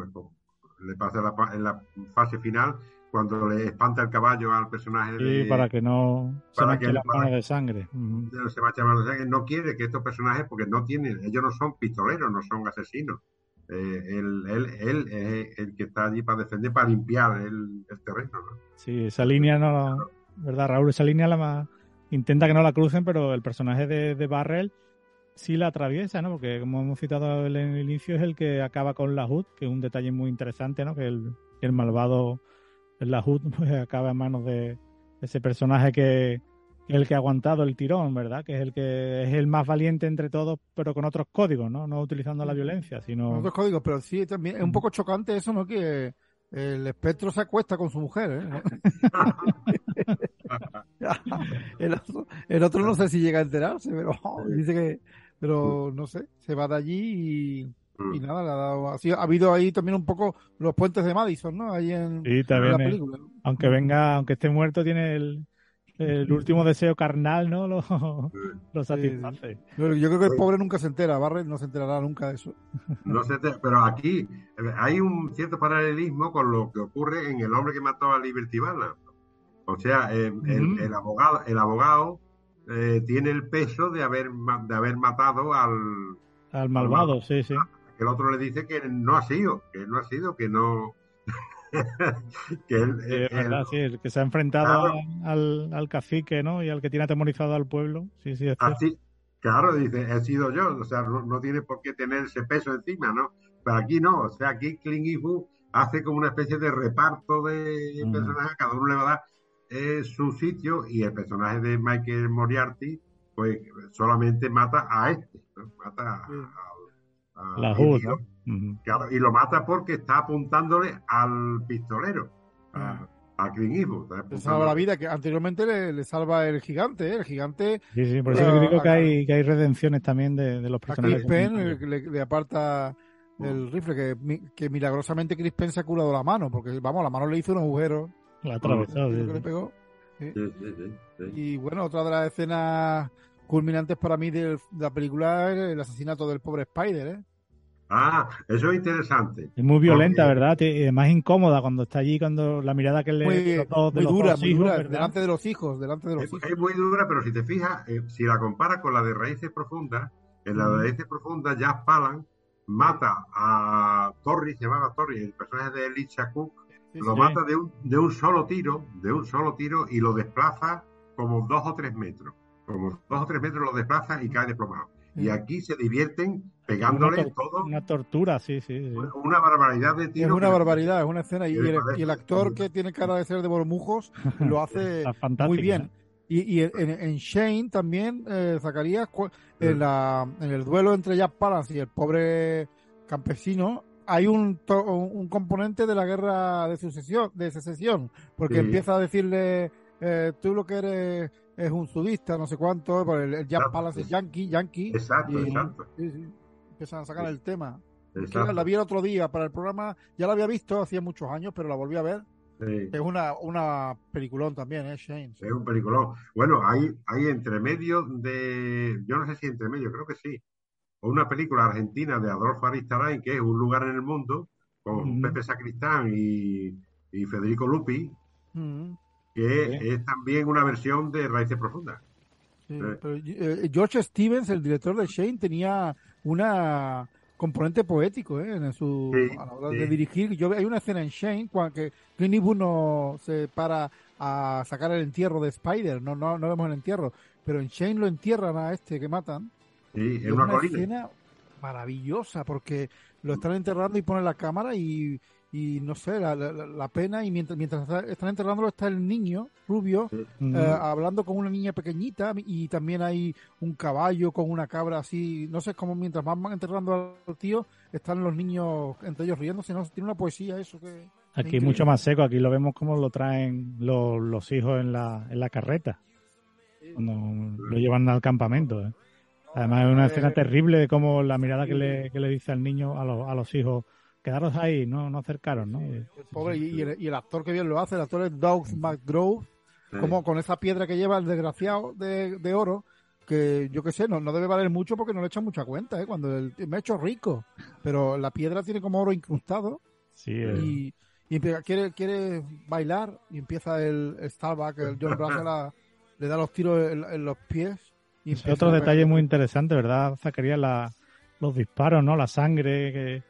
D: le, pasa en la, en la fase final, cuando le espanta el caballo al personaje
A: Sí,
D: de,
A: para que no se
D: para
A: manche
D: que-
A: las
D: para-
A: manos de sangre.
D: De- se va a llamar, o sea, que no quiere que estos personajes, porque no tienen, ellos no son pistoleros, no son asesinos. Eh, él, él, él es el que está allí para defender, para limpiar el, el terreno. ¿no?
A: Sí, esa línea no, ¿verdad, Raúl? Esa línea la ma- intenta que no la crucen, pero el personaje de, de Barrel sí la atraviesa, ¿no? Porque como hemos citado en el inicio, es el que acaba con la HUD, que es un detalle muy interesante, ¿no? Que el, el malvado la HUD pues, acaba en manos de ese personaje que el que ha aguantado el tirón, ¿verdad? Que es el que es el más valiente entre todos, pero con otros códigos, ¿no? No utilizando la violencia, sino...
B: Con otros códigos, pero sí, también es un poco chocante eso, ¿no? Que el espectro se acuesta con su mujer, ¿eh? el, otro, el otro no sé si llega a enterarse, pero dice que, pero no sé, se va de allí y, y nada, le ha dado, así, ha habido ahí también un poco los puentes de Madison, ¿no? Ahí en,
A: Sí,
B: en
A: también.
B: la película.
A: aunque venga, aunque esté muerto, tiene el, el último deseo carnal, ¿no? Lo, lo satisface.
B: Yo creo que el pobre nunca se entera, Barret no se enterará nunca de eso.
D: No sé, te- pero aquí hay un cierto paralelismo con lo que ocurre en El hombre que mató a Liberty Balance. O sea, eh, el, el abogado, el abogado eh, tiene el peso de haber, de haber matado al,
A: Al malvado, sí, sí.
D: el otro le dice que no ha sido, que no ha sido, que no. Que él,
A: Sí, es
D: él-
A: verdad, sí, el que se ha enfrentado
D: Claro.
A: al, al cacique, ¿no? Y al que tiene atemorizado al pueblo. Sí, sí, es
D: así, claro, dice, he sido yo, o sea, no, no tiene por qué tener ese peso encima, ¿no? Pero aquí no, o sea, aquí Clint Eastwood hace como una especie de reparto de
A: Mm.
D: personajes, cada uno le va a dar eh, su sitio y el personaje de Michael Moriarty, pues solamente mata a este, ¿no? mata a, a-
A: La
D: a-
A: Hood,
D: y,
A: ¿no?
D: Claro, y lo mata porque está apuntándole al pistolero, a, a Clint Eastwood.
B: Le salva la vida, que anteriormente le, le salva el gigante, ¿eh? el gigante.
A: Sí, sí, por eso
B: eh,
A: que digo que
B: a-
A: hay, que hay redenciones también de, de los
B: A
A: personajes.
B: Chris Penn el que le, le aparta el rifle, que, que milagrosamente Chris Penn se ha curado la mano, porque vamos, la mano le hizo un agujero.
A: La atravesó, sí,
B: le pegó. Sí.
D: Sí, sí, sí, sí.
B: Y bueno, otra de las escenas culminantes para mí de la película es el asesinato del pobre Spider, ¿eh?
D: Ah, eso es interesante.
A: Es muy violenta,
D: Porque-
A: ¿verdad? Y además incómoda cuando está allí, cuando la mirada que le
B: Muy,
A: los de
B: muy
A: los
B: dura, muy
A: hijos,
B: dura,
A: ¿verdad?
B: delante de los hijos, delante de los
D: Es,
B: hijos.
D: es muy dura, pero si te fijas, eh, si la comparas con la de Raíces Profundas, en la de
B: Mm.
D: Raíces Profundas, Jack Palan mata a Torri, se llamaba Torri, el personaje de Licha Cook,
B: Sí,
D: lo
B: sí.
D: mata de un, de un solo tiro, de un solo tiro, y lo desplaza como dos o tres metros. Como dos o tres metros lo desplaza y cae desplomado. Y
B: Sí.
D: aquí se divierten pegándole
A: tor-
D: todo,
A: una tortura, sí, sí. sí.
D: una barbaridad de
B: Es
D: tiros.
B: una barbaridad, es una escena. Y,
D: me
B: el, y el actor que tiene cara de ser de bormujos lo hace muy bien. Y, y en, en Shane también, eh, Zacarías, en, la, en el duelo entre Jack Palance y el pobre campesino, hay un, to- un componente de la guerra de sucesión, de secesión, porque
D: Sí.
B: empieza a decirle, eh, tú lo que eres es un sudista, no sé cuánto, el, el Jack
D: Exacto.
B: Palance es yankee, yankee.
D: Exacto,
B: y-
D: exacto.
B: sí, sí, empiezan a sacar el tema.
D: Exacto.
B: la vi el otro día para el programa, ya la había visto hacía muchos años, pero la volví a ver.
D: Sí.
B: Es una, una peliculón también, ¿eh, Shane?
D: Es un peliculón. Bueno, hay, hay entre medio de, yo no sé si entre medio, creo que sí, una película argentina de Adolfo Aristarain, que es Un lugar en el mundo, con. Pepe Sacristán y, y Federico Lupi,
B: Mm.
D: que es también una versión de Raíces Profundas.
B: Sí,
D: Eh.
B: pero, eh, George Stevens, el director de Shane, tenía una componente poético ¿eh? en su
D: Sí,
B: a la hora
D: sí.
B: de dirigir. Yo hay una escena en Shane cuando que Clint Eastwood no se para a sacar el entierro de Spider, no no no vemos el entierro, pero en Shane lo entierran a este que matan.
D: Sí, en
B: es
D: una
B: una escena maravillosa porque lo están enterrando y ponen la cámara y, y no sé, la, la- la pena y mientras, mientras está- están enterrándolo está el niño rubio eh, hablando con una niña pequeñita y también hay un caballo con una cabra así, no sé cómo mientras más van enterrando al tío están los niños entre ellos riéndose, no tiene una poesía eso que
A: Aquí es mucho más seco, aquí lo vemos como lo traen los, los hijos en la, en la carreta, cuando lo llevan al campamento. ¿eh? Además es una escena
B: Eh,
A: terrible de cómo la mirada que le, que le dice al niño, a, los a los hijos, quedaros ahí, no, no acercaros, ¿no?
B: el pobre y, y el, y el actor que bien lo hace, el actor es Doug McGrove,
D: Sí.
B: como con esa piedra que lleva el desgraciado de, de oro, que yo qué sé, no, no debe valer mucho porque no le echan mucha cuenta, ¿eh? cuando el, me he hecho rico, pero la piedra tiene como oro incrustado
A: Sí, eh,
B: y, y empieza- quiere, quiere bailar y empieza el, el Starbuck, el John Brass la- le da los tiros en, en los pies. Y
A: otro detalle muy interesante, ¿verdad, Zacarías? La, los disparos, ¿no? La sangre que...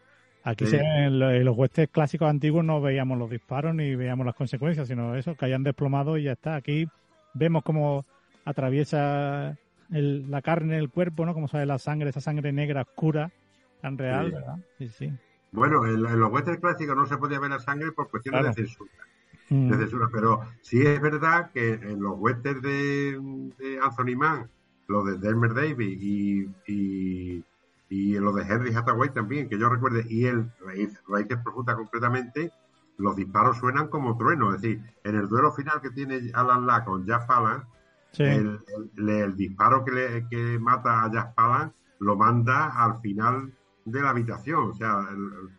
A: Aquí
D: Sí.
A: ven en lo- en los westerns clásicos antiguos no veíamos los disparos ni veíamos las consecuencias, sino eso, que hayan desplomado y ya está. Aquí vemos cómo atraviesa el- la carne, el cuerpo, ¿no? Como sale la sangre, esa sangre negra oscura, tan real,
D: Sí.
A: ¿verdad? Sí, sí.
D: Bueno, en, en los westerns clásicos no se podía ver la sangre por cuestiones
A: Claro.
D: de censura.
A: Mm.
D: de censura, pero sí es verdad que en los westerns de, de Anthony Mann, los de Delmer Davis y, y, y los de Henry Hathaway también, que yo recuerde, y el Raíz- Raíces Profundas concretamente, los disparos suenan como trueno, es decir, en el duelo final que tiene Alan La con Jack Palance,
A: Sí.
D: el, el- el disparo que, le, que mata a Jack Palance lo manda al final de la habitación, o sea, el-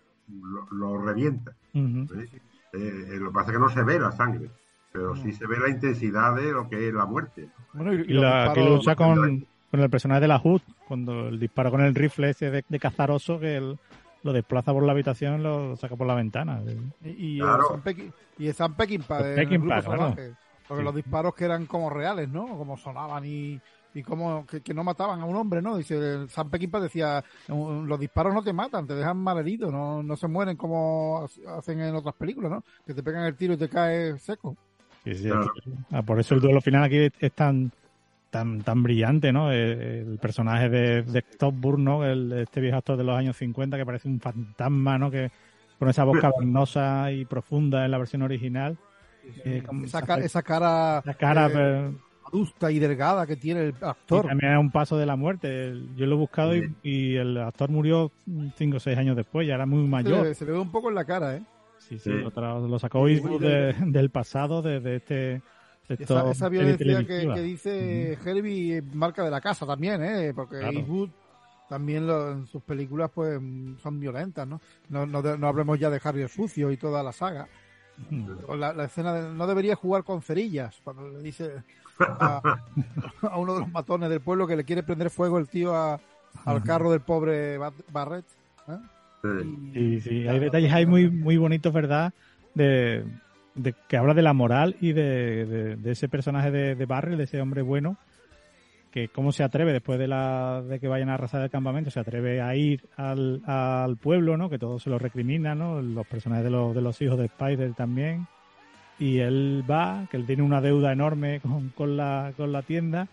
D: lo, lo revienta. ¿eh? Eh, eh, lo que pasa es que no se ve la sangre, pero sí se ve la intensidad de lo que es la muerte.
B: Bueno, y- y
A: Y
B: los
A: la, que usa con, con el personaje de la HUD, cuando el disparo con el rifle ese de, de cazar oso, que él lo desplaza por la habitación y lo saca por la ventana.
B: Y, y,
D: Claro.
B: el Sam Peckin- y el Sam Peckinpah
A: El
B: de
A: Peckinpah,
B: Grupo
A: claro.
B: Salvaje. Porque los disparos que eran como reales, ¿no? Como sonaban y, y como que, que no mataban a un hombre, ¿no? Dice, Sam Peckinpah decía, los disparos no te matan, te dejan mal herido, no, no se mueren como hacen en otras películas, ¿no? Que te pegan el tiro y te caes seco.
A: Sí, sí, ah, por eso el duelo final aquí es tan tan tan brillante, ¿no? El, personaje de, de Stopburn, ¿no? El, este viejo actor de los años 50 que parece un fantasma, ¿no? Que con esa boca cavernosa y profunda en la versión original.
B: Eh, esa, cara, esa cara,
A: cara
B: eh, adusta y delgada que tiene el actor.
A: también es un paso de la muerte. Yo lo he buscado y, el actor murió cinco o seis años después, ya era muy mayor.
B: Se, le ve un poco en la cara, ¿eh?
A: Sí, sí, Lo, sacó del pasado, de, este...
B: esa, esa, violencia que, dice Herbie marca de la casa también, ¿eh? Porque Eastwood también en sus películas pues son violentas, ¿no? No, no, no hablemos ya de Harry el Sucio y toda la saga. La, la, escena de no debería jugar con cerillas, cuando le dice a, uno de los matones del pueblo que le quiere prender fuego el tío al carro del pobre Barrett. ¿eh?
A: Sí, sí, hay detalles hay muy, muy bonitos, ¿verdad? De, que habla de la moral y de, ese personaje de, de Barrett, de ese hombre bueno, que cómo se atreve después de la de que vayan a arrasar el campamento, se atreve a ir al, al pueblo, ¿no? Que todo se lo recrimina, ¿no? Los personajes de los, de los hijos de Spider también. Y él va, que él tiene una deuda enorme con, con, la, con la tienda.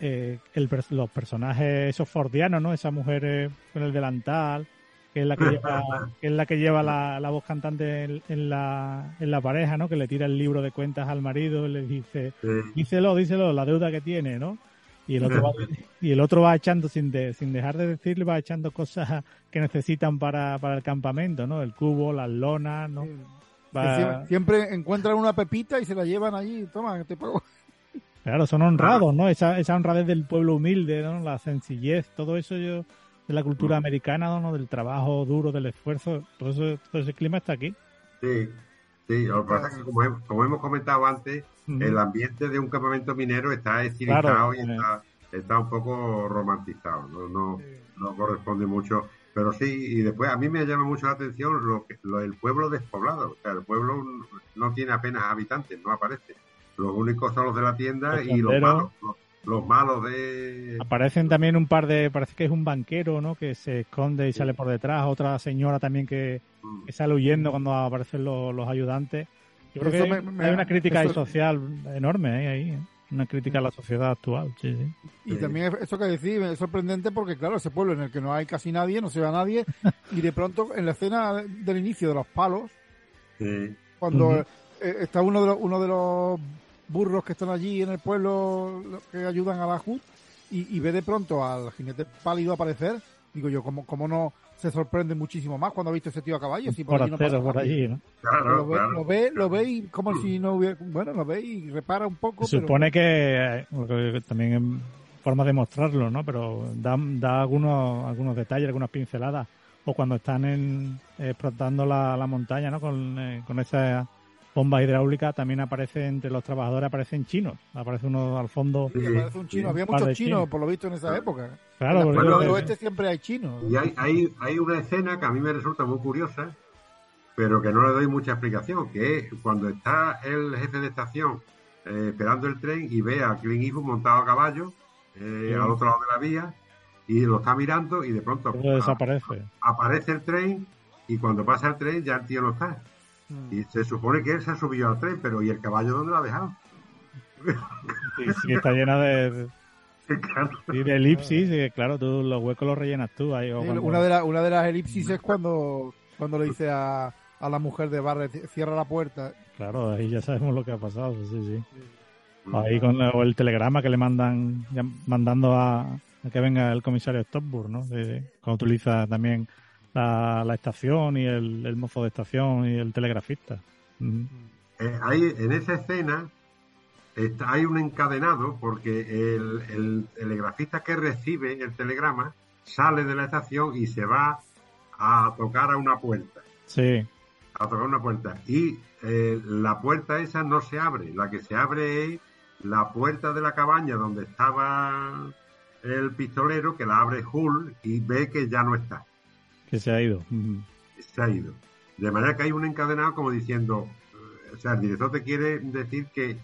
A: Eh, el, los personajes esos fordianos, ¿no? Esa mujer eh, con el delantal, que es la que lleva, que es la, que lleva la, la voz cantante en, la, en la pareja, ¿no? Que le tira el libro de cuentas al marido y le dice, díselo, díselo, la deuda que tiene, ¿no? Y el otro va, y el otro va echando, sin, de, sin dejar de decirle, va echando cosas que necesitan para, para el campamento, ¿no? El cubo, las lonas, ¿no?
B: Siempre, encuentran una pepita y se la llevan allí, toma, te pago.
A: Claro, son honrados, ¿no? Esa, esa honradez del pueblo humilde, ¿no? La sencillez, todo eso yo, de la cultura americana, ¿no? Del trabajo duro, del esfuerzo, todo, eso, todo ese clima está aquí.
D: Sí, sí, lo que pasa es que como hemos comentado antes, el ambiente de un campamento minero está estilizado y está, un poco romantizado, no, no, corresponde mucho. Pero sí, y después a mí me llama mucho la atención lo que, lo, el pueblo despoblado. O sea, el pueblo no tiene apenas habitantes, no aparece. Los únicos son los de la tienda y los malos. Los, malos de...
A: Aparecen también un par de, parece que es un banquero, ¿no? Que se esconde y sale por detrás, otra señora también que, mm. sale huyendo cuando aparecen los, los ayudantes. Yo creo que hay, una crítica social enorme ¿eh? ahí, ¿eh? una crítica a la sociedad actual. Sí, sí.
B: Y también eso que decís es sorprendente porque, claro, ese pueblo en el que no hay casi nadie, no se ve a nadie, y de pronto en la escena del inicio de los palos, cuando eh, está uno de, los, uno de los burros que están allí en el pueblo que ayudan a la HUD y, ve de pronto al jinete pálido aparecer, digo yo, ¿cómo, cómo no se sorprende muchísimo más cuando ha visto ese tío a caballo. Si
A: por, por allí, ¿no?
B: lo, ve, lo, ve, lo ve y como si no hubiera... Bueno, lo ve y repara un poco.
A: Se supone que, también en forma de mostrarlo, ¿no? Pero da, da algunos, algunos detalles, algunas pinceladas. O cuando están en, explotando la, la montaña, ¿no? Con, eh, con esa bomba hidráulica también aparece entre los trabajadores aparecen chinos aparece uno al fondo.
B: Aparece un chino. Había muchos chinos, por lo visto en esa época.
A: Claro
B: en el oeste siempre hay chinos.
D: Y hay, hay, hay una escena que a mí me resulta muy curiosa pero que no le doy mucha explicación que es cuando está el jefe de estación eh, esperando el tren y ve a Clint Eastwood montado a caballo eh, al otro lado de la vía y lo está mirando y de pronto
A: desaparece.
D: aparece el tren y cuando pasa el tren ya el tío no está y se supone que él se ha subido al tren, pero ¿y el caballo dónde lo ha dejado?
A: Sí, está llena de, de elipsis, claro, tú los huecos los rellenas tú. Ahí,
B: una, de una de las elipsis es cuando, cuando le dice a, a la mujer de Barret, cierra la puerta.
A: Claro, ahí ya sabemos lo que ha pasado, sí, sí. Ahí con el, telegrama que le mandan, mandando a, que venga el comisario Stopburg, ¿no? cuando utiliza también la, la estación y el, el, mozo de estación y el telegrafista.
D: Eh, en esa escena está, hay un encadenado porque el, el, telegrafista que recibe el telegrama sale de la estación y se va a tocar a una puerta.
A: Sí.
D: A tocar una puerta. Y eh, la puerta esa no se abre. La que se abre es la puerta de la cabaña donde estaba el pistolero, que la abre Hull y ve que ya no está.
A: Que se ha ido.
D: Se ha ido. De manera que hay un encadenado como diciendo, o sea, el director te quiere decir que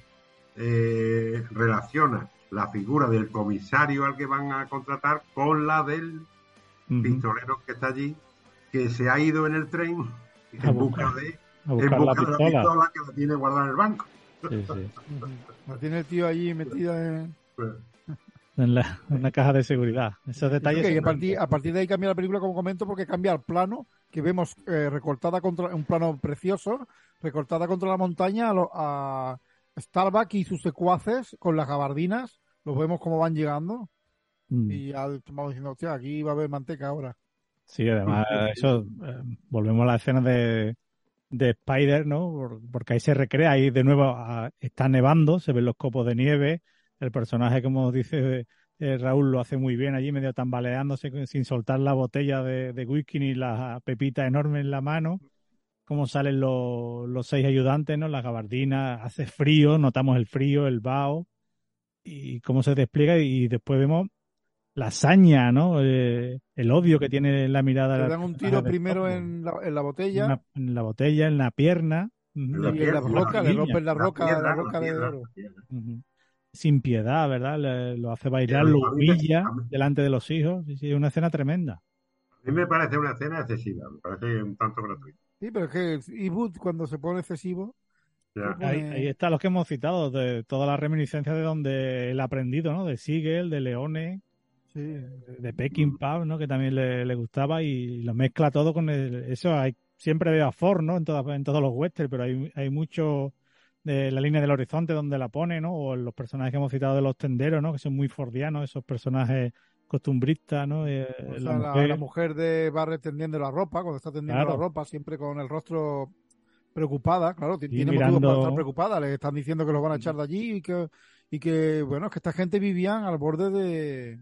D: eh, relaciona la figura del comisario al que van a contratar con la del pistolero que está allí, que se ha ido en el tren en busca de,
A: a
D: en
A: buscar la
D: busca de la
A: pistola.
D: pistola que la tiene guardada en el banco.
A: Sí, sí.
B: La tiene el tío allí metida en...
A: En la, en la caja de seguridad. Esos detalles.
B: A partir, a partir de ahí cambia la película, como comento, porque cambia el plano, que vemos eh, recortada contra un plano precioso, recortada contra la montaña a, lo- a Starbuck y sus secuaces con las gabardinas. Los vemos cómo van llegando.
A: Mm.
B: Y ya estamos diciendo, hostia, aquí va a haber manteca ahora.
A: Sí, además, eso, eh, volvemos a la escena de, de Spider, ¿no? Por- porque ahí se recrea, ahí de nuevo ah, está nevando, se ven los copos de nieve, el personaje, como dice eh, Raúl, lo hace muy bien allí, medio tambaleándose sin soltar la botella de, de whisky ni la pepita enorme en la mano, cómo salen los, los seis ayudantes, ¿no? Las gabardinas, hace frío, notamos el frío, el vaho, y cómo se despliega, y después vemos la hazaña, ¿no? Eh, el odio que tiene en la mirada.
B: Le dan un tiro primero en la, en la
A: En
B: botella
A: la, en la botella, en la pierna. ujú,
B: y en la roca, le rompen la roca, la, roca
D: la
B: de oro.
A: Sin piedad, ¿verdad? Le- lo hace bailar, lo humilla delante de los hijos. Sí, sí, es una escena tremenda.
D: A mí me parece una escena excesiva, me parece un tanto gratuito.
B: Sí, pero es que Eastwood cuando se pone excesivo,
D: Ya.
B: se
A: Ahí,
B: pone-
A: ahí está los que hemos citado, de todas las reminiscencias de donde él ha aprendido, ¿no? De Siegel, de Leone,
B: sí.
A: de Peckinpah, ¿no? Que también le, le gustaba y lo mezcla todo con el, eso. Hay, siempre veo a Ford, ¿no? En, todas, en todos los westerns, pero hay, hay mucho de la línea del horizonte donde la pone, ¿no? O los personajes que hemos citado de los tenderos, ¿no? Que son muy fordianos, esos personajes costumbristas, ¿no? Eh,
B: O sea,
A: la mujer-
B: la mujer de Barret tendiendo la ropa, cuando está tendiendo
A: Claro.
B: la ropa, siempre con el rostro preocupada, claro,
A: Sí,
B: tiene motivos para
A: mirando-
B: estar preocupada, le están diciendo que los van a echar de allí y que, y que bueno, es que esta gente vivían al borde de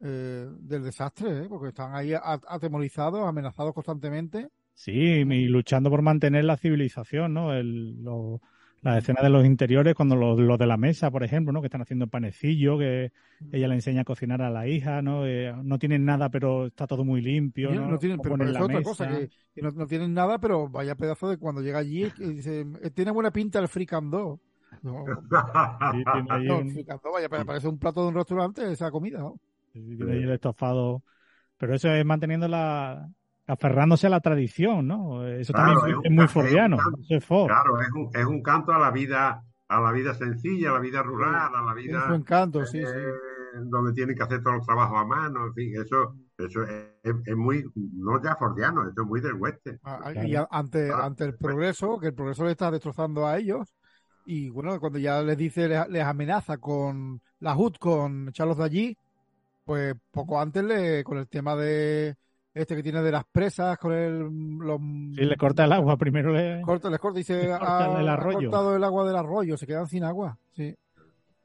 B: eh, del desastre, ¿eh? porque están ahí atemorizados, amenazados constantemente.
A: Sí, y luchando por mantener la civilización, ¿no? El, lo- las escenas de los interiores, cuando los, los de la mesa, por ejemplo, ¿no? Que están haciendo panecillo, que ella le enseña a cocinar a la hija, ¿no? Eh, no tienen nada, pero está todo muy limpio, ¿no?
B: no tienen, pero,
A: ponen
B: pero eso es otra cosa, que, que no, no tienen nada, pero vaya pedazo de cuando llega allí, que dice, "Eh, tiene buena pinta el fricandó. No,
A: Sí, tiene ahí
B: no,
A: un-
B: vaya, parece un plato de un restaurante esa comida, ¿no?
A: Sí, tiene ahí el estofado. Pero eso es manteniendo la. Aferrándose a la tradición, ¿no? Eso
D: Claro,
A: también
D: es
A: es,
D: un-
A: muy
D: es un
A: fordiano.
D: canto.
A: Es Ford.
D: Claro, es un, es un canto a la vida, a la vida sencilla, a la vida rural, a la vida
B: su encanto, sí,
D: eh,
B: sí.
D: donde tienen que hacer todos los trabajos a mano, en fin, eso, eso es, es- es muy, no ya fordiano, eso es muy del oeste.
B: Ah, Y a- ante, ante el progreso, que el progreso le está destrozando a ellos, y bueno, cuando ya les dice, les, les amenaza con la HUD, con echarlos de allí, pues poco antes le, con el tema de este que tiene de las presas, con el, los,
A: Sí, le corta el agua. Primero le.
B: corta, les corta y se ha, cortado el agua del arroyo, se quedan sin agua, sí.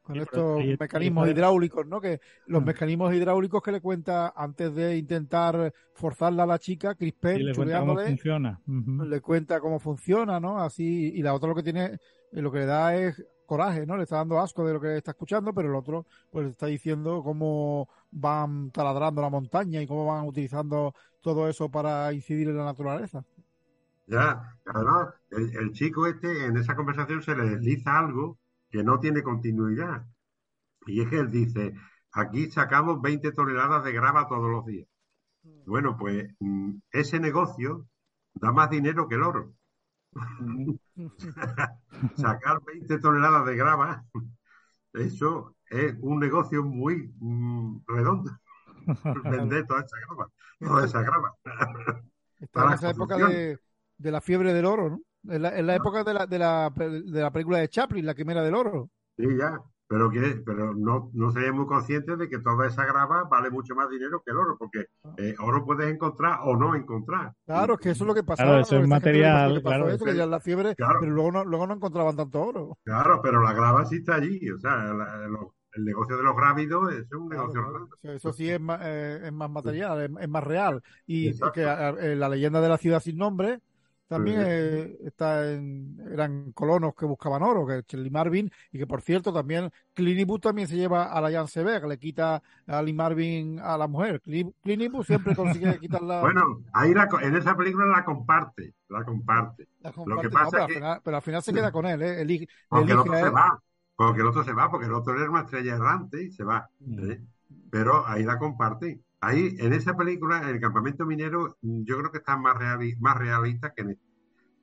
B: Con
A: Sí,
B: estos mecanismos hidráulicos, ¿no? Que los
A: Ah.
B: mecanismos hidráulicos que le cuenta antes de intentar forzarla a la chica, Chris Penn,
A: Sí, le cuenta cómo funciona.
B: Le cuenta cómo funciona, ¿no? Así, y la otra lo que tiene, lo que le da es coraje, ¿no? Le está dando asco de lo que está escuchando, pero el otro, pues le está diciendo cómo van taladrando la montaña y cómo van utilizando todo eso para incidir en la naturaleza.
D: Ya, además, el, el chico este, en esa conversación se le desliza algo que no tiene continuidad. Y es que él dice, aquí sacamos 20 toneladas de grava todos los días. Bueno, pues mm, ese negocio da más dinero que el oro. Sacar 20 toneladas de grava, eso es un negocio muy mm, redondo. Vender toda esa grava, toda esa grava.
B: Está en esa época de, de la fiebre del oro, ¿no? En la, en la época de la, de, la, de la película de Chaplin, la quimera del oro.
D: Sí, ya, pero que, pero no, no serían muy conscientes de que toda esa grava vale mucho más dinero que el oro, porque eh, oro puedes encontrar o no encontrar.
B: Claro, es que eso es lo que pasaba.
A: Claro, eso es
B: que
A: material,
B: que
A: claro,
B: eso, que ya la fiebre,
D: Claro.
B: pero luego no, luego no encontraban tanto oro.
D: Claro, pero la grava sí está allí, o sea, la- lo- el negocio de los grávidos es un negocio
B: claro.
D: redondo.
B: O sea, eso sí es más, eh, es más material, es, es más real. Y que a- a- la leyenda de la ciudad sin nombre también
D: Sí.
B: eh, está en, eran colonos que buscaban oro, que es Lee Marvin, y que por cierto también Clint también se lleva a la Jan Seberg, le quita a Lee Marvin a la mujer. Clint Clint siempre consigue quitarla.
D: Bueno, ahí la en esa película la comparte, la comparte.
B: la
D: Lo
B: comparte,
D: que
B: no,
D: pasa
B: pero,
D: es
B: al
D: que,
B: final, pero al final se queda con él, ¿eh? Elige,
D: aunque el otro se va, porque el otro se va, porque el otro era una estrella errante y se va. ¿eh? Pero ahí la comparten. Ahí, en esa película, en el campamento minero, yo creo que está más, reali- más realista que en este.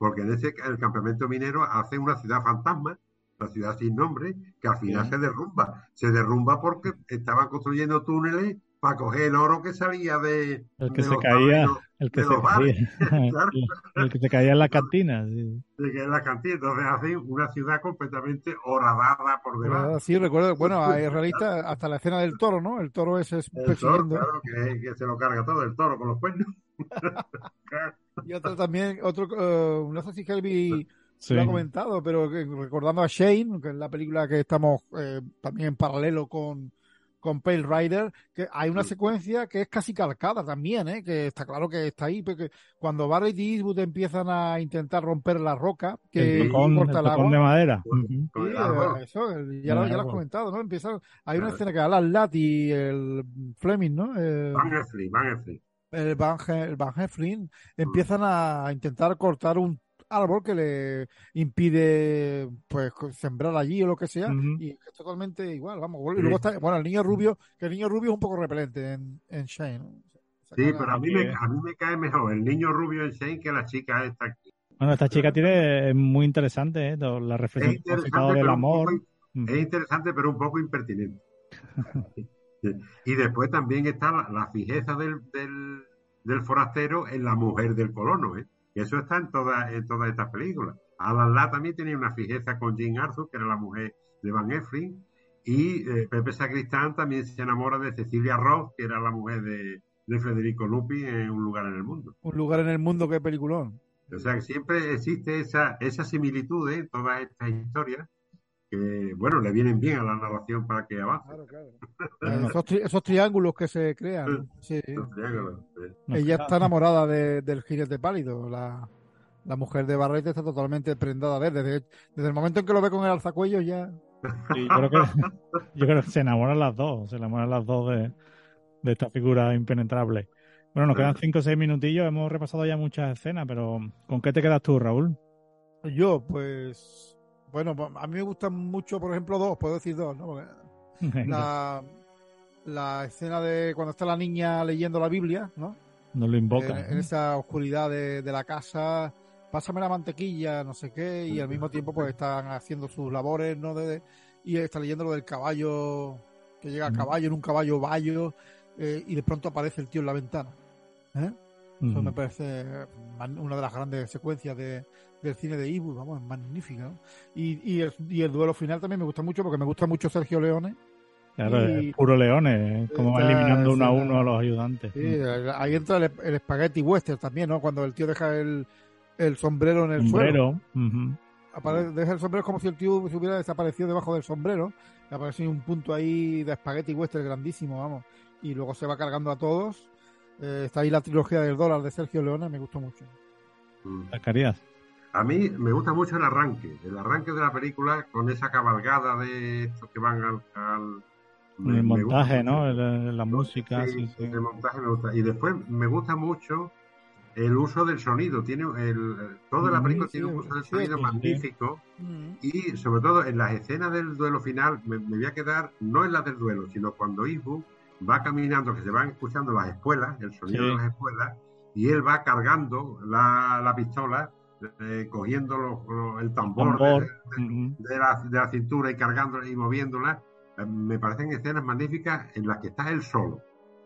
D: Porque en ese, el campamento minero hace una ciudad fantasma, la ciudad sin nombre, que al final
A: Sí.
D: se derrumba. Se derrumba porque estaban construyendo túneles para coger el oro que salía de,
A: El que
D: de
A: se
D: los
A: caía,
D: tabernos,
A: el que se caía,
D: Claro.
A: el, el que se caía en la cantina. sí.
D: de que es la cantina. Entonces hacen una ciudad completamente horadada por debajo.
B: Ah, Sí, recuerdo, bueno, es realista hasta la escena del toro, ¿no? El toro ese es
D: El toro, claro, que, que se lo carga todo, el toro con los cuernos.
B: Y otro también, otro, eh, no sé si Helby
A: Sí.
B: lo ha comentado, pero que- recordando a Shane, que es la película que estamos eh, también en paralelo con, con Pale Rider, que hay una secuencia que es casi calcada también, ¿eh? que está claro que está ahí, porque cuando Barrett y Eastwood empiezan a intentar romper la roca, que
A: El tocón,
B: corta
A: el
B: el
A: tocón
B: agua,
A: de madera.
B: Sí, eh, eso, el- ya, lo,
A: el
B: ya lo has comentado, ¿no? Empieza, hay una escena que Alan Ladd y el Fleming, ¿no? Eh,
D: Van Van.
B: El Van, el Van Heflin empiezan a intentar cortar un árbol que le impide pues sembrar allí o lo que sea y es totalmente igual vamos y luego está bueno el niño rubio que el niño rubio es un poco repelente en, en Shane
D: Sí, pero a mí, me, a mí me cae mejor el niño rubio en Shane que la chica esta aquí.
A: Bueno, esta chica tiene es muy interesante, ¿eh? la reflexión del amor.
D: poco, es interesante, pero un poco impertinente. y después también está la, la fijeza del, del, del forastero en la mujer del colono, ¿eh? Y eso está en todas en todas estas películas. Alan Ladd también tenía una fijeza con Jean Arthur, que era la mujer de Van Eflin, y eh, Pepe Sacristán también se enamora de Cecilia Roth, que era la mujer de, de Federico Lupi en Un lugar en el mundo.
B: un lugar en el mundo que peliculón
D: O sea que siempre existe esa, esa similitud en todas estas historias que, bueno, le vienen bien a la narración para que avance.
B: claro claro esos, tri- esos triángulos que se crean ¿no? sí. Ella está enamorada de- del jinete pálido la la mujer de Barrett está totalmente prendada de él. Desde, desde el momento en que lo ve con el alzacuello ya
A: Sí, yo, creo que, yo creo que se enamoran las dos, se enamoran las dos de, de esta figura impenetrable. Bueno, nos quedan cinco o seis minutillos, hemos repasado ya muchas escenas, pero ¿con qué te quedas tú, Raúl?
B: Yo, pues, bueno, pues, a mí me gustan mucho, por ejemplo, dos, puedo decir dos, ¿no? Porque la, la escena de cuando está la niña leyendo la Biblia, ¿no?
A: nos lo invoca.
B: En, en esa oscuridad de, de la casa, pásame la mantequilla, no sé qué, y al mismo tiempo pues están haciendo sus labores, ¿no? De, y está leyendo lo del caballo, que llega a caballo, en un caballo bayo, eh, y de pronto aparece el tío en la ventana. ¿eh? Eso me parece una de las grandes secuencias de, del cine de Eastwood, vamos, es magnífica. ¿no? Y, y, el, y el duelo final también me gusta mucho porque me gusta mucho Sergio Leone.
A: Claro,
B: y-
A: es puro leones, como va eliminando uno a uno a los ayudantes.
B: Sí, ahí entra el, el spaghetti western también, ¿no? Cuando el tío deja el, el sombrero en el suelo.
A: Sombrero. ujú.
B: Apare- deja el sombrero como si el tío se hubiera desaparecido debajo del sombrero. Y aparece un punto ahí de spaghetti western grandísimo, vamos. Y luego se va cargando a todos. Eh, está ahí la trilogía del dólar de Sergio Leone, me gustó mucho.
D: Mm.
A: Zacarías.
D: A mí me gusta mucho el arranque, el arranque de la película con esa cabalgada de estos que van al...
A: el montaje. ¿no? El- la música, sí, sí.
D: El montaje me gusta. Y después me gusta mucho el uso del sonido. Tiene el, toda la
B: Mm,
D: película
B: sí,
D: tiene un uso del
B: sí,
D: sonido
A: sí.
D: magnífico. Y sobre todo en las escenas del duelo final, me, me voy a quedar, no en las del duelo, sino cuando Eastwood va caminando, que se van escuchando las espuelas, el sonido
A: Sí.
D: de las espuelas, y él va cargando la, la pistola, eh, cogiendo el tambor,
A: Tambor.
D: de- la, de la cintura y cargándola y moviéndola. Eh, Me parecen escenas magníficas en las que está él solo.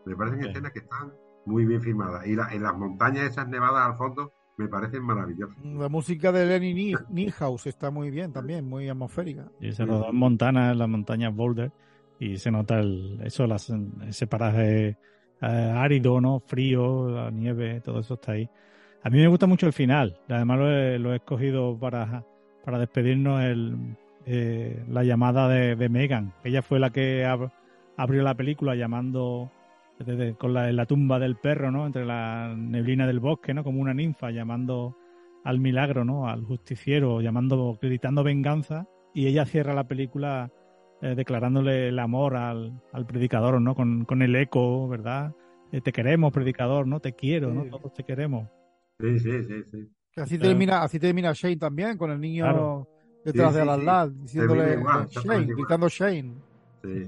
D: Me parecen
A: Sí.
D: escenas que están muy bien filmadas. Y la- en las montañas esas nevadas al fondo me parecen maravillosas.
B: La música de Lenny Ni- Niehaus está muy bien también, muy atmosférica.
A: Y se rodó en Montana, en las montañas Boulder, y se nota el, eso, las, ese paraje eh, árido, ¿no? Frío, la nieve, todo eso está ahí. A mí me gusta mucho el final. Además lo he, lo he escogido para, para despedirnos el, eh, la llamada de, de Megan. Ella fue la que ab- abrió la película llamando desde- con la, en la tumba del perro, ¿no? Entre la neblina del bosque, ¿no? Como una ninfa llamando al milagro, ¿no? Al justiciero, llamando, gritando venganza. Y ella cierra la película eh, declarándole el amor al, al predicador, ¿no? Con, con el eco, ¿verdad? Eh, te queremos, predicador, ¿no? Te quiero, ¿no? Todos te queremos.
D: Sí, sí, sí, sí.
B: Que así
A: Claro.
B: termina, así termina Shane también, con el niño
A: Claro.
B: detrás
D: Sí,
B: de
D: sí,
B: Al-Assad,
D: sí.
B: diciéndole
D: igual,
B: Shane, gritando Shane.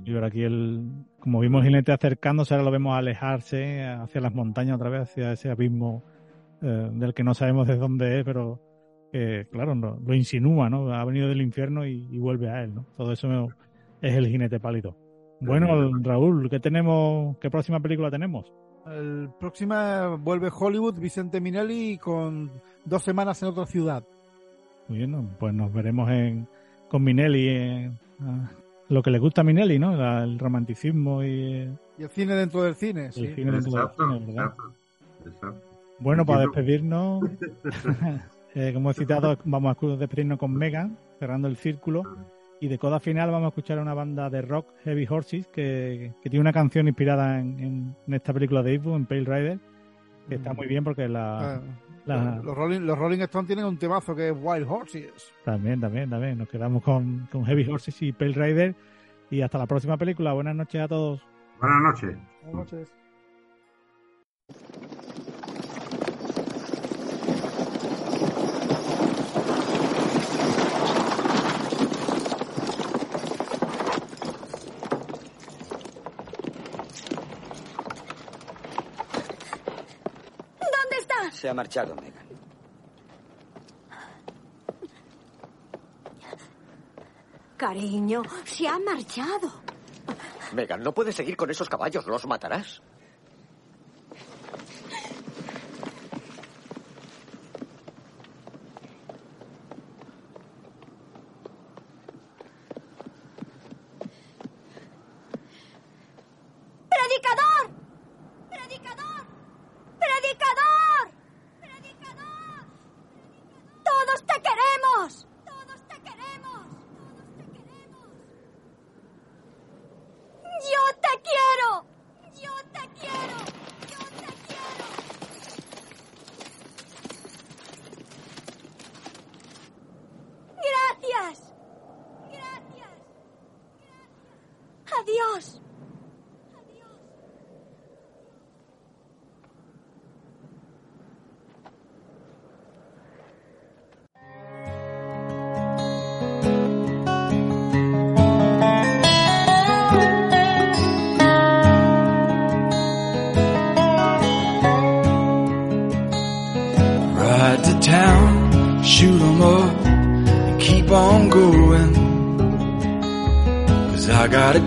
A: Y ahora aquí, el, como vimos el jinete acercándose, ahora lo vemos alejarse hacia las montañas otra vez, hacia ese abismo eh, del que no sabemos de dónde es, pero que, claro, no- lo insinúa, ¿no? Ha venido del infierno y, y vuelve a él, ¿no? Todo eso es el jinete pálido. Bueno, Raúl, ¿qué tenemos? ¿Qué próxima película tenemos?
B: El próximo vuelve Hollywood, Vicente Minelli, con dos semanas en otra ciudad.
A: Muy bien, pues nos veremos en, con Minelli, eh, ah, lo que le gusta a Minelli, ¿no? La- el romanticismo y eh,
B: Y el cine dentro del cine, sí.
A: el cine dentro del cine, ¿verdad?
D: exacto, exacto.
A: Bueno, para despedirnos, eh, como he citado, vamos a despedirnos con Megan, cerrando el círculo. Y de coda final vamos a escuchar a una banda de rock, Heavy Horses, que, que tiene una canción inspirada en, en- en esta película de Ivo, en Pale Rider, que está muy bien porque la...
B: Ah,
A: la-
B: los, Rolling, los Rolling Stones tienen un temazo que es Wild Horses.
A: También, también, también. Nos quedamos con, con Heavy Horses y Pale Rider. Y hasta la próxima película. Buenas noches a todos.
D: Buenas noches.
B: Buenas noches.
H: ¿Dónde está?
J: Se ha marchado, Megan.
H: Cariño, se ha marchado.
E: Megan, no puedes seguir con esos caballos, los matarás.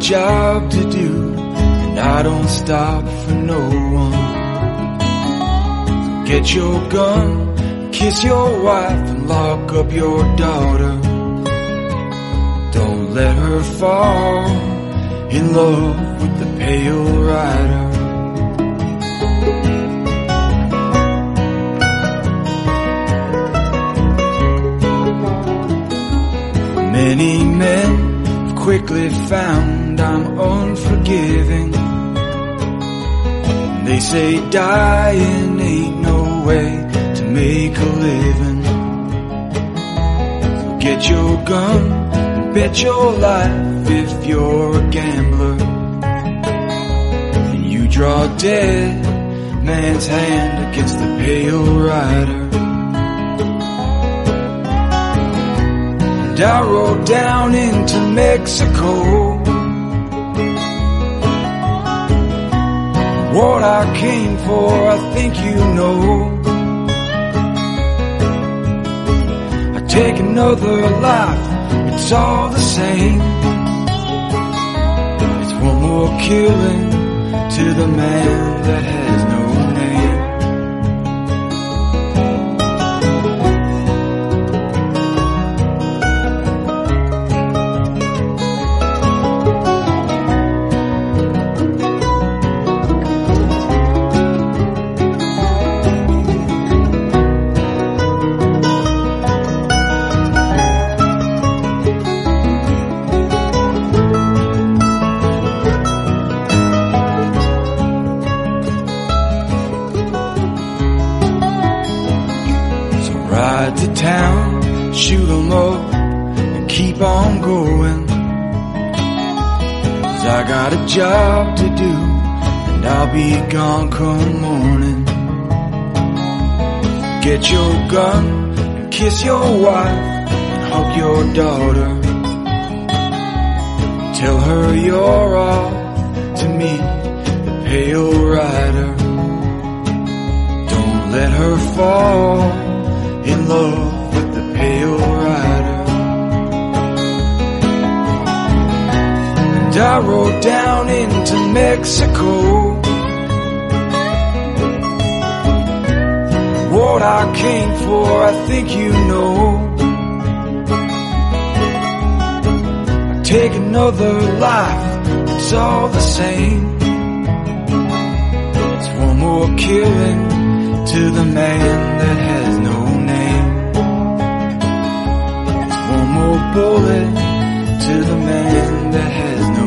K: Job to do, and I don't stop for no one. Get your gun, kiss your wife, and lock up your daughter. Don't let her fall in love with the pale rider. Many men have quickly found unforgiving. They say dying ain't no way to make a living. So get your gun and bet your life if you're a gambler. And you draw dead man's hand against the pale rider. And I rode down into Mexico. What I came for, I think you know. I take another life, it's all the same. It's one more killing to the man that has no gone come morning. Get your gun kiss your wife, and hug your daughter. Tell her you're all to me, the pale rider. Don't let her fall in love with the pale rider. And I rode down into Mexico. What I came for, I think you know. I take another life, it's all the same. It's one more killing to the man that has no name. It's one more bullet to the man that has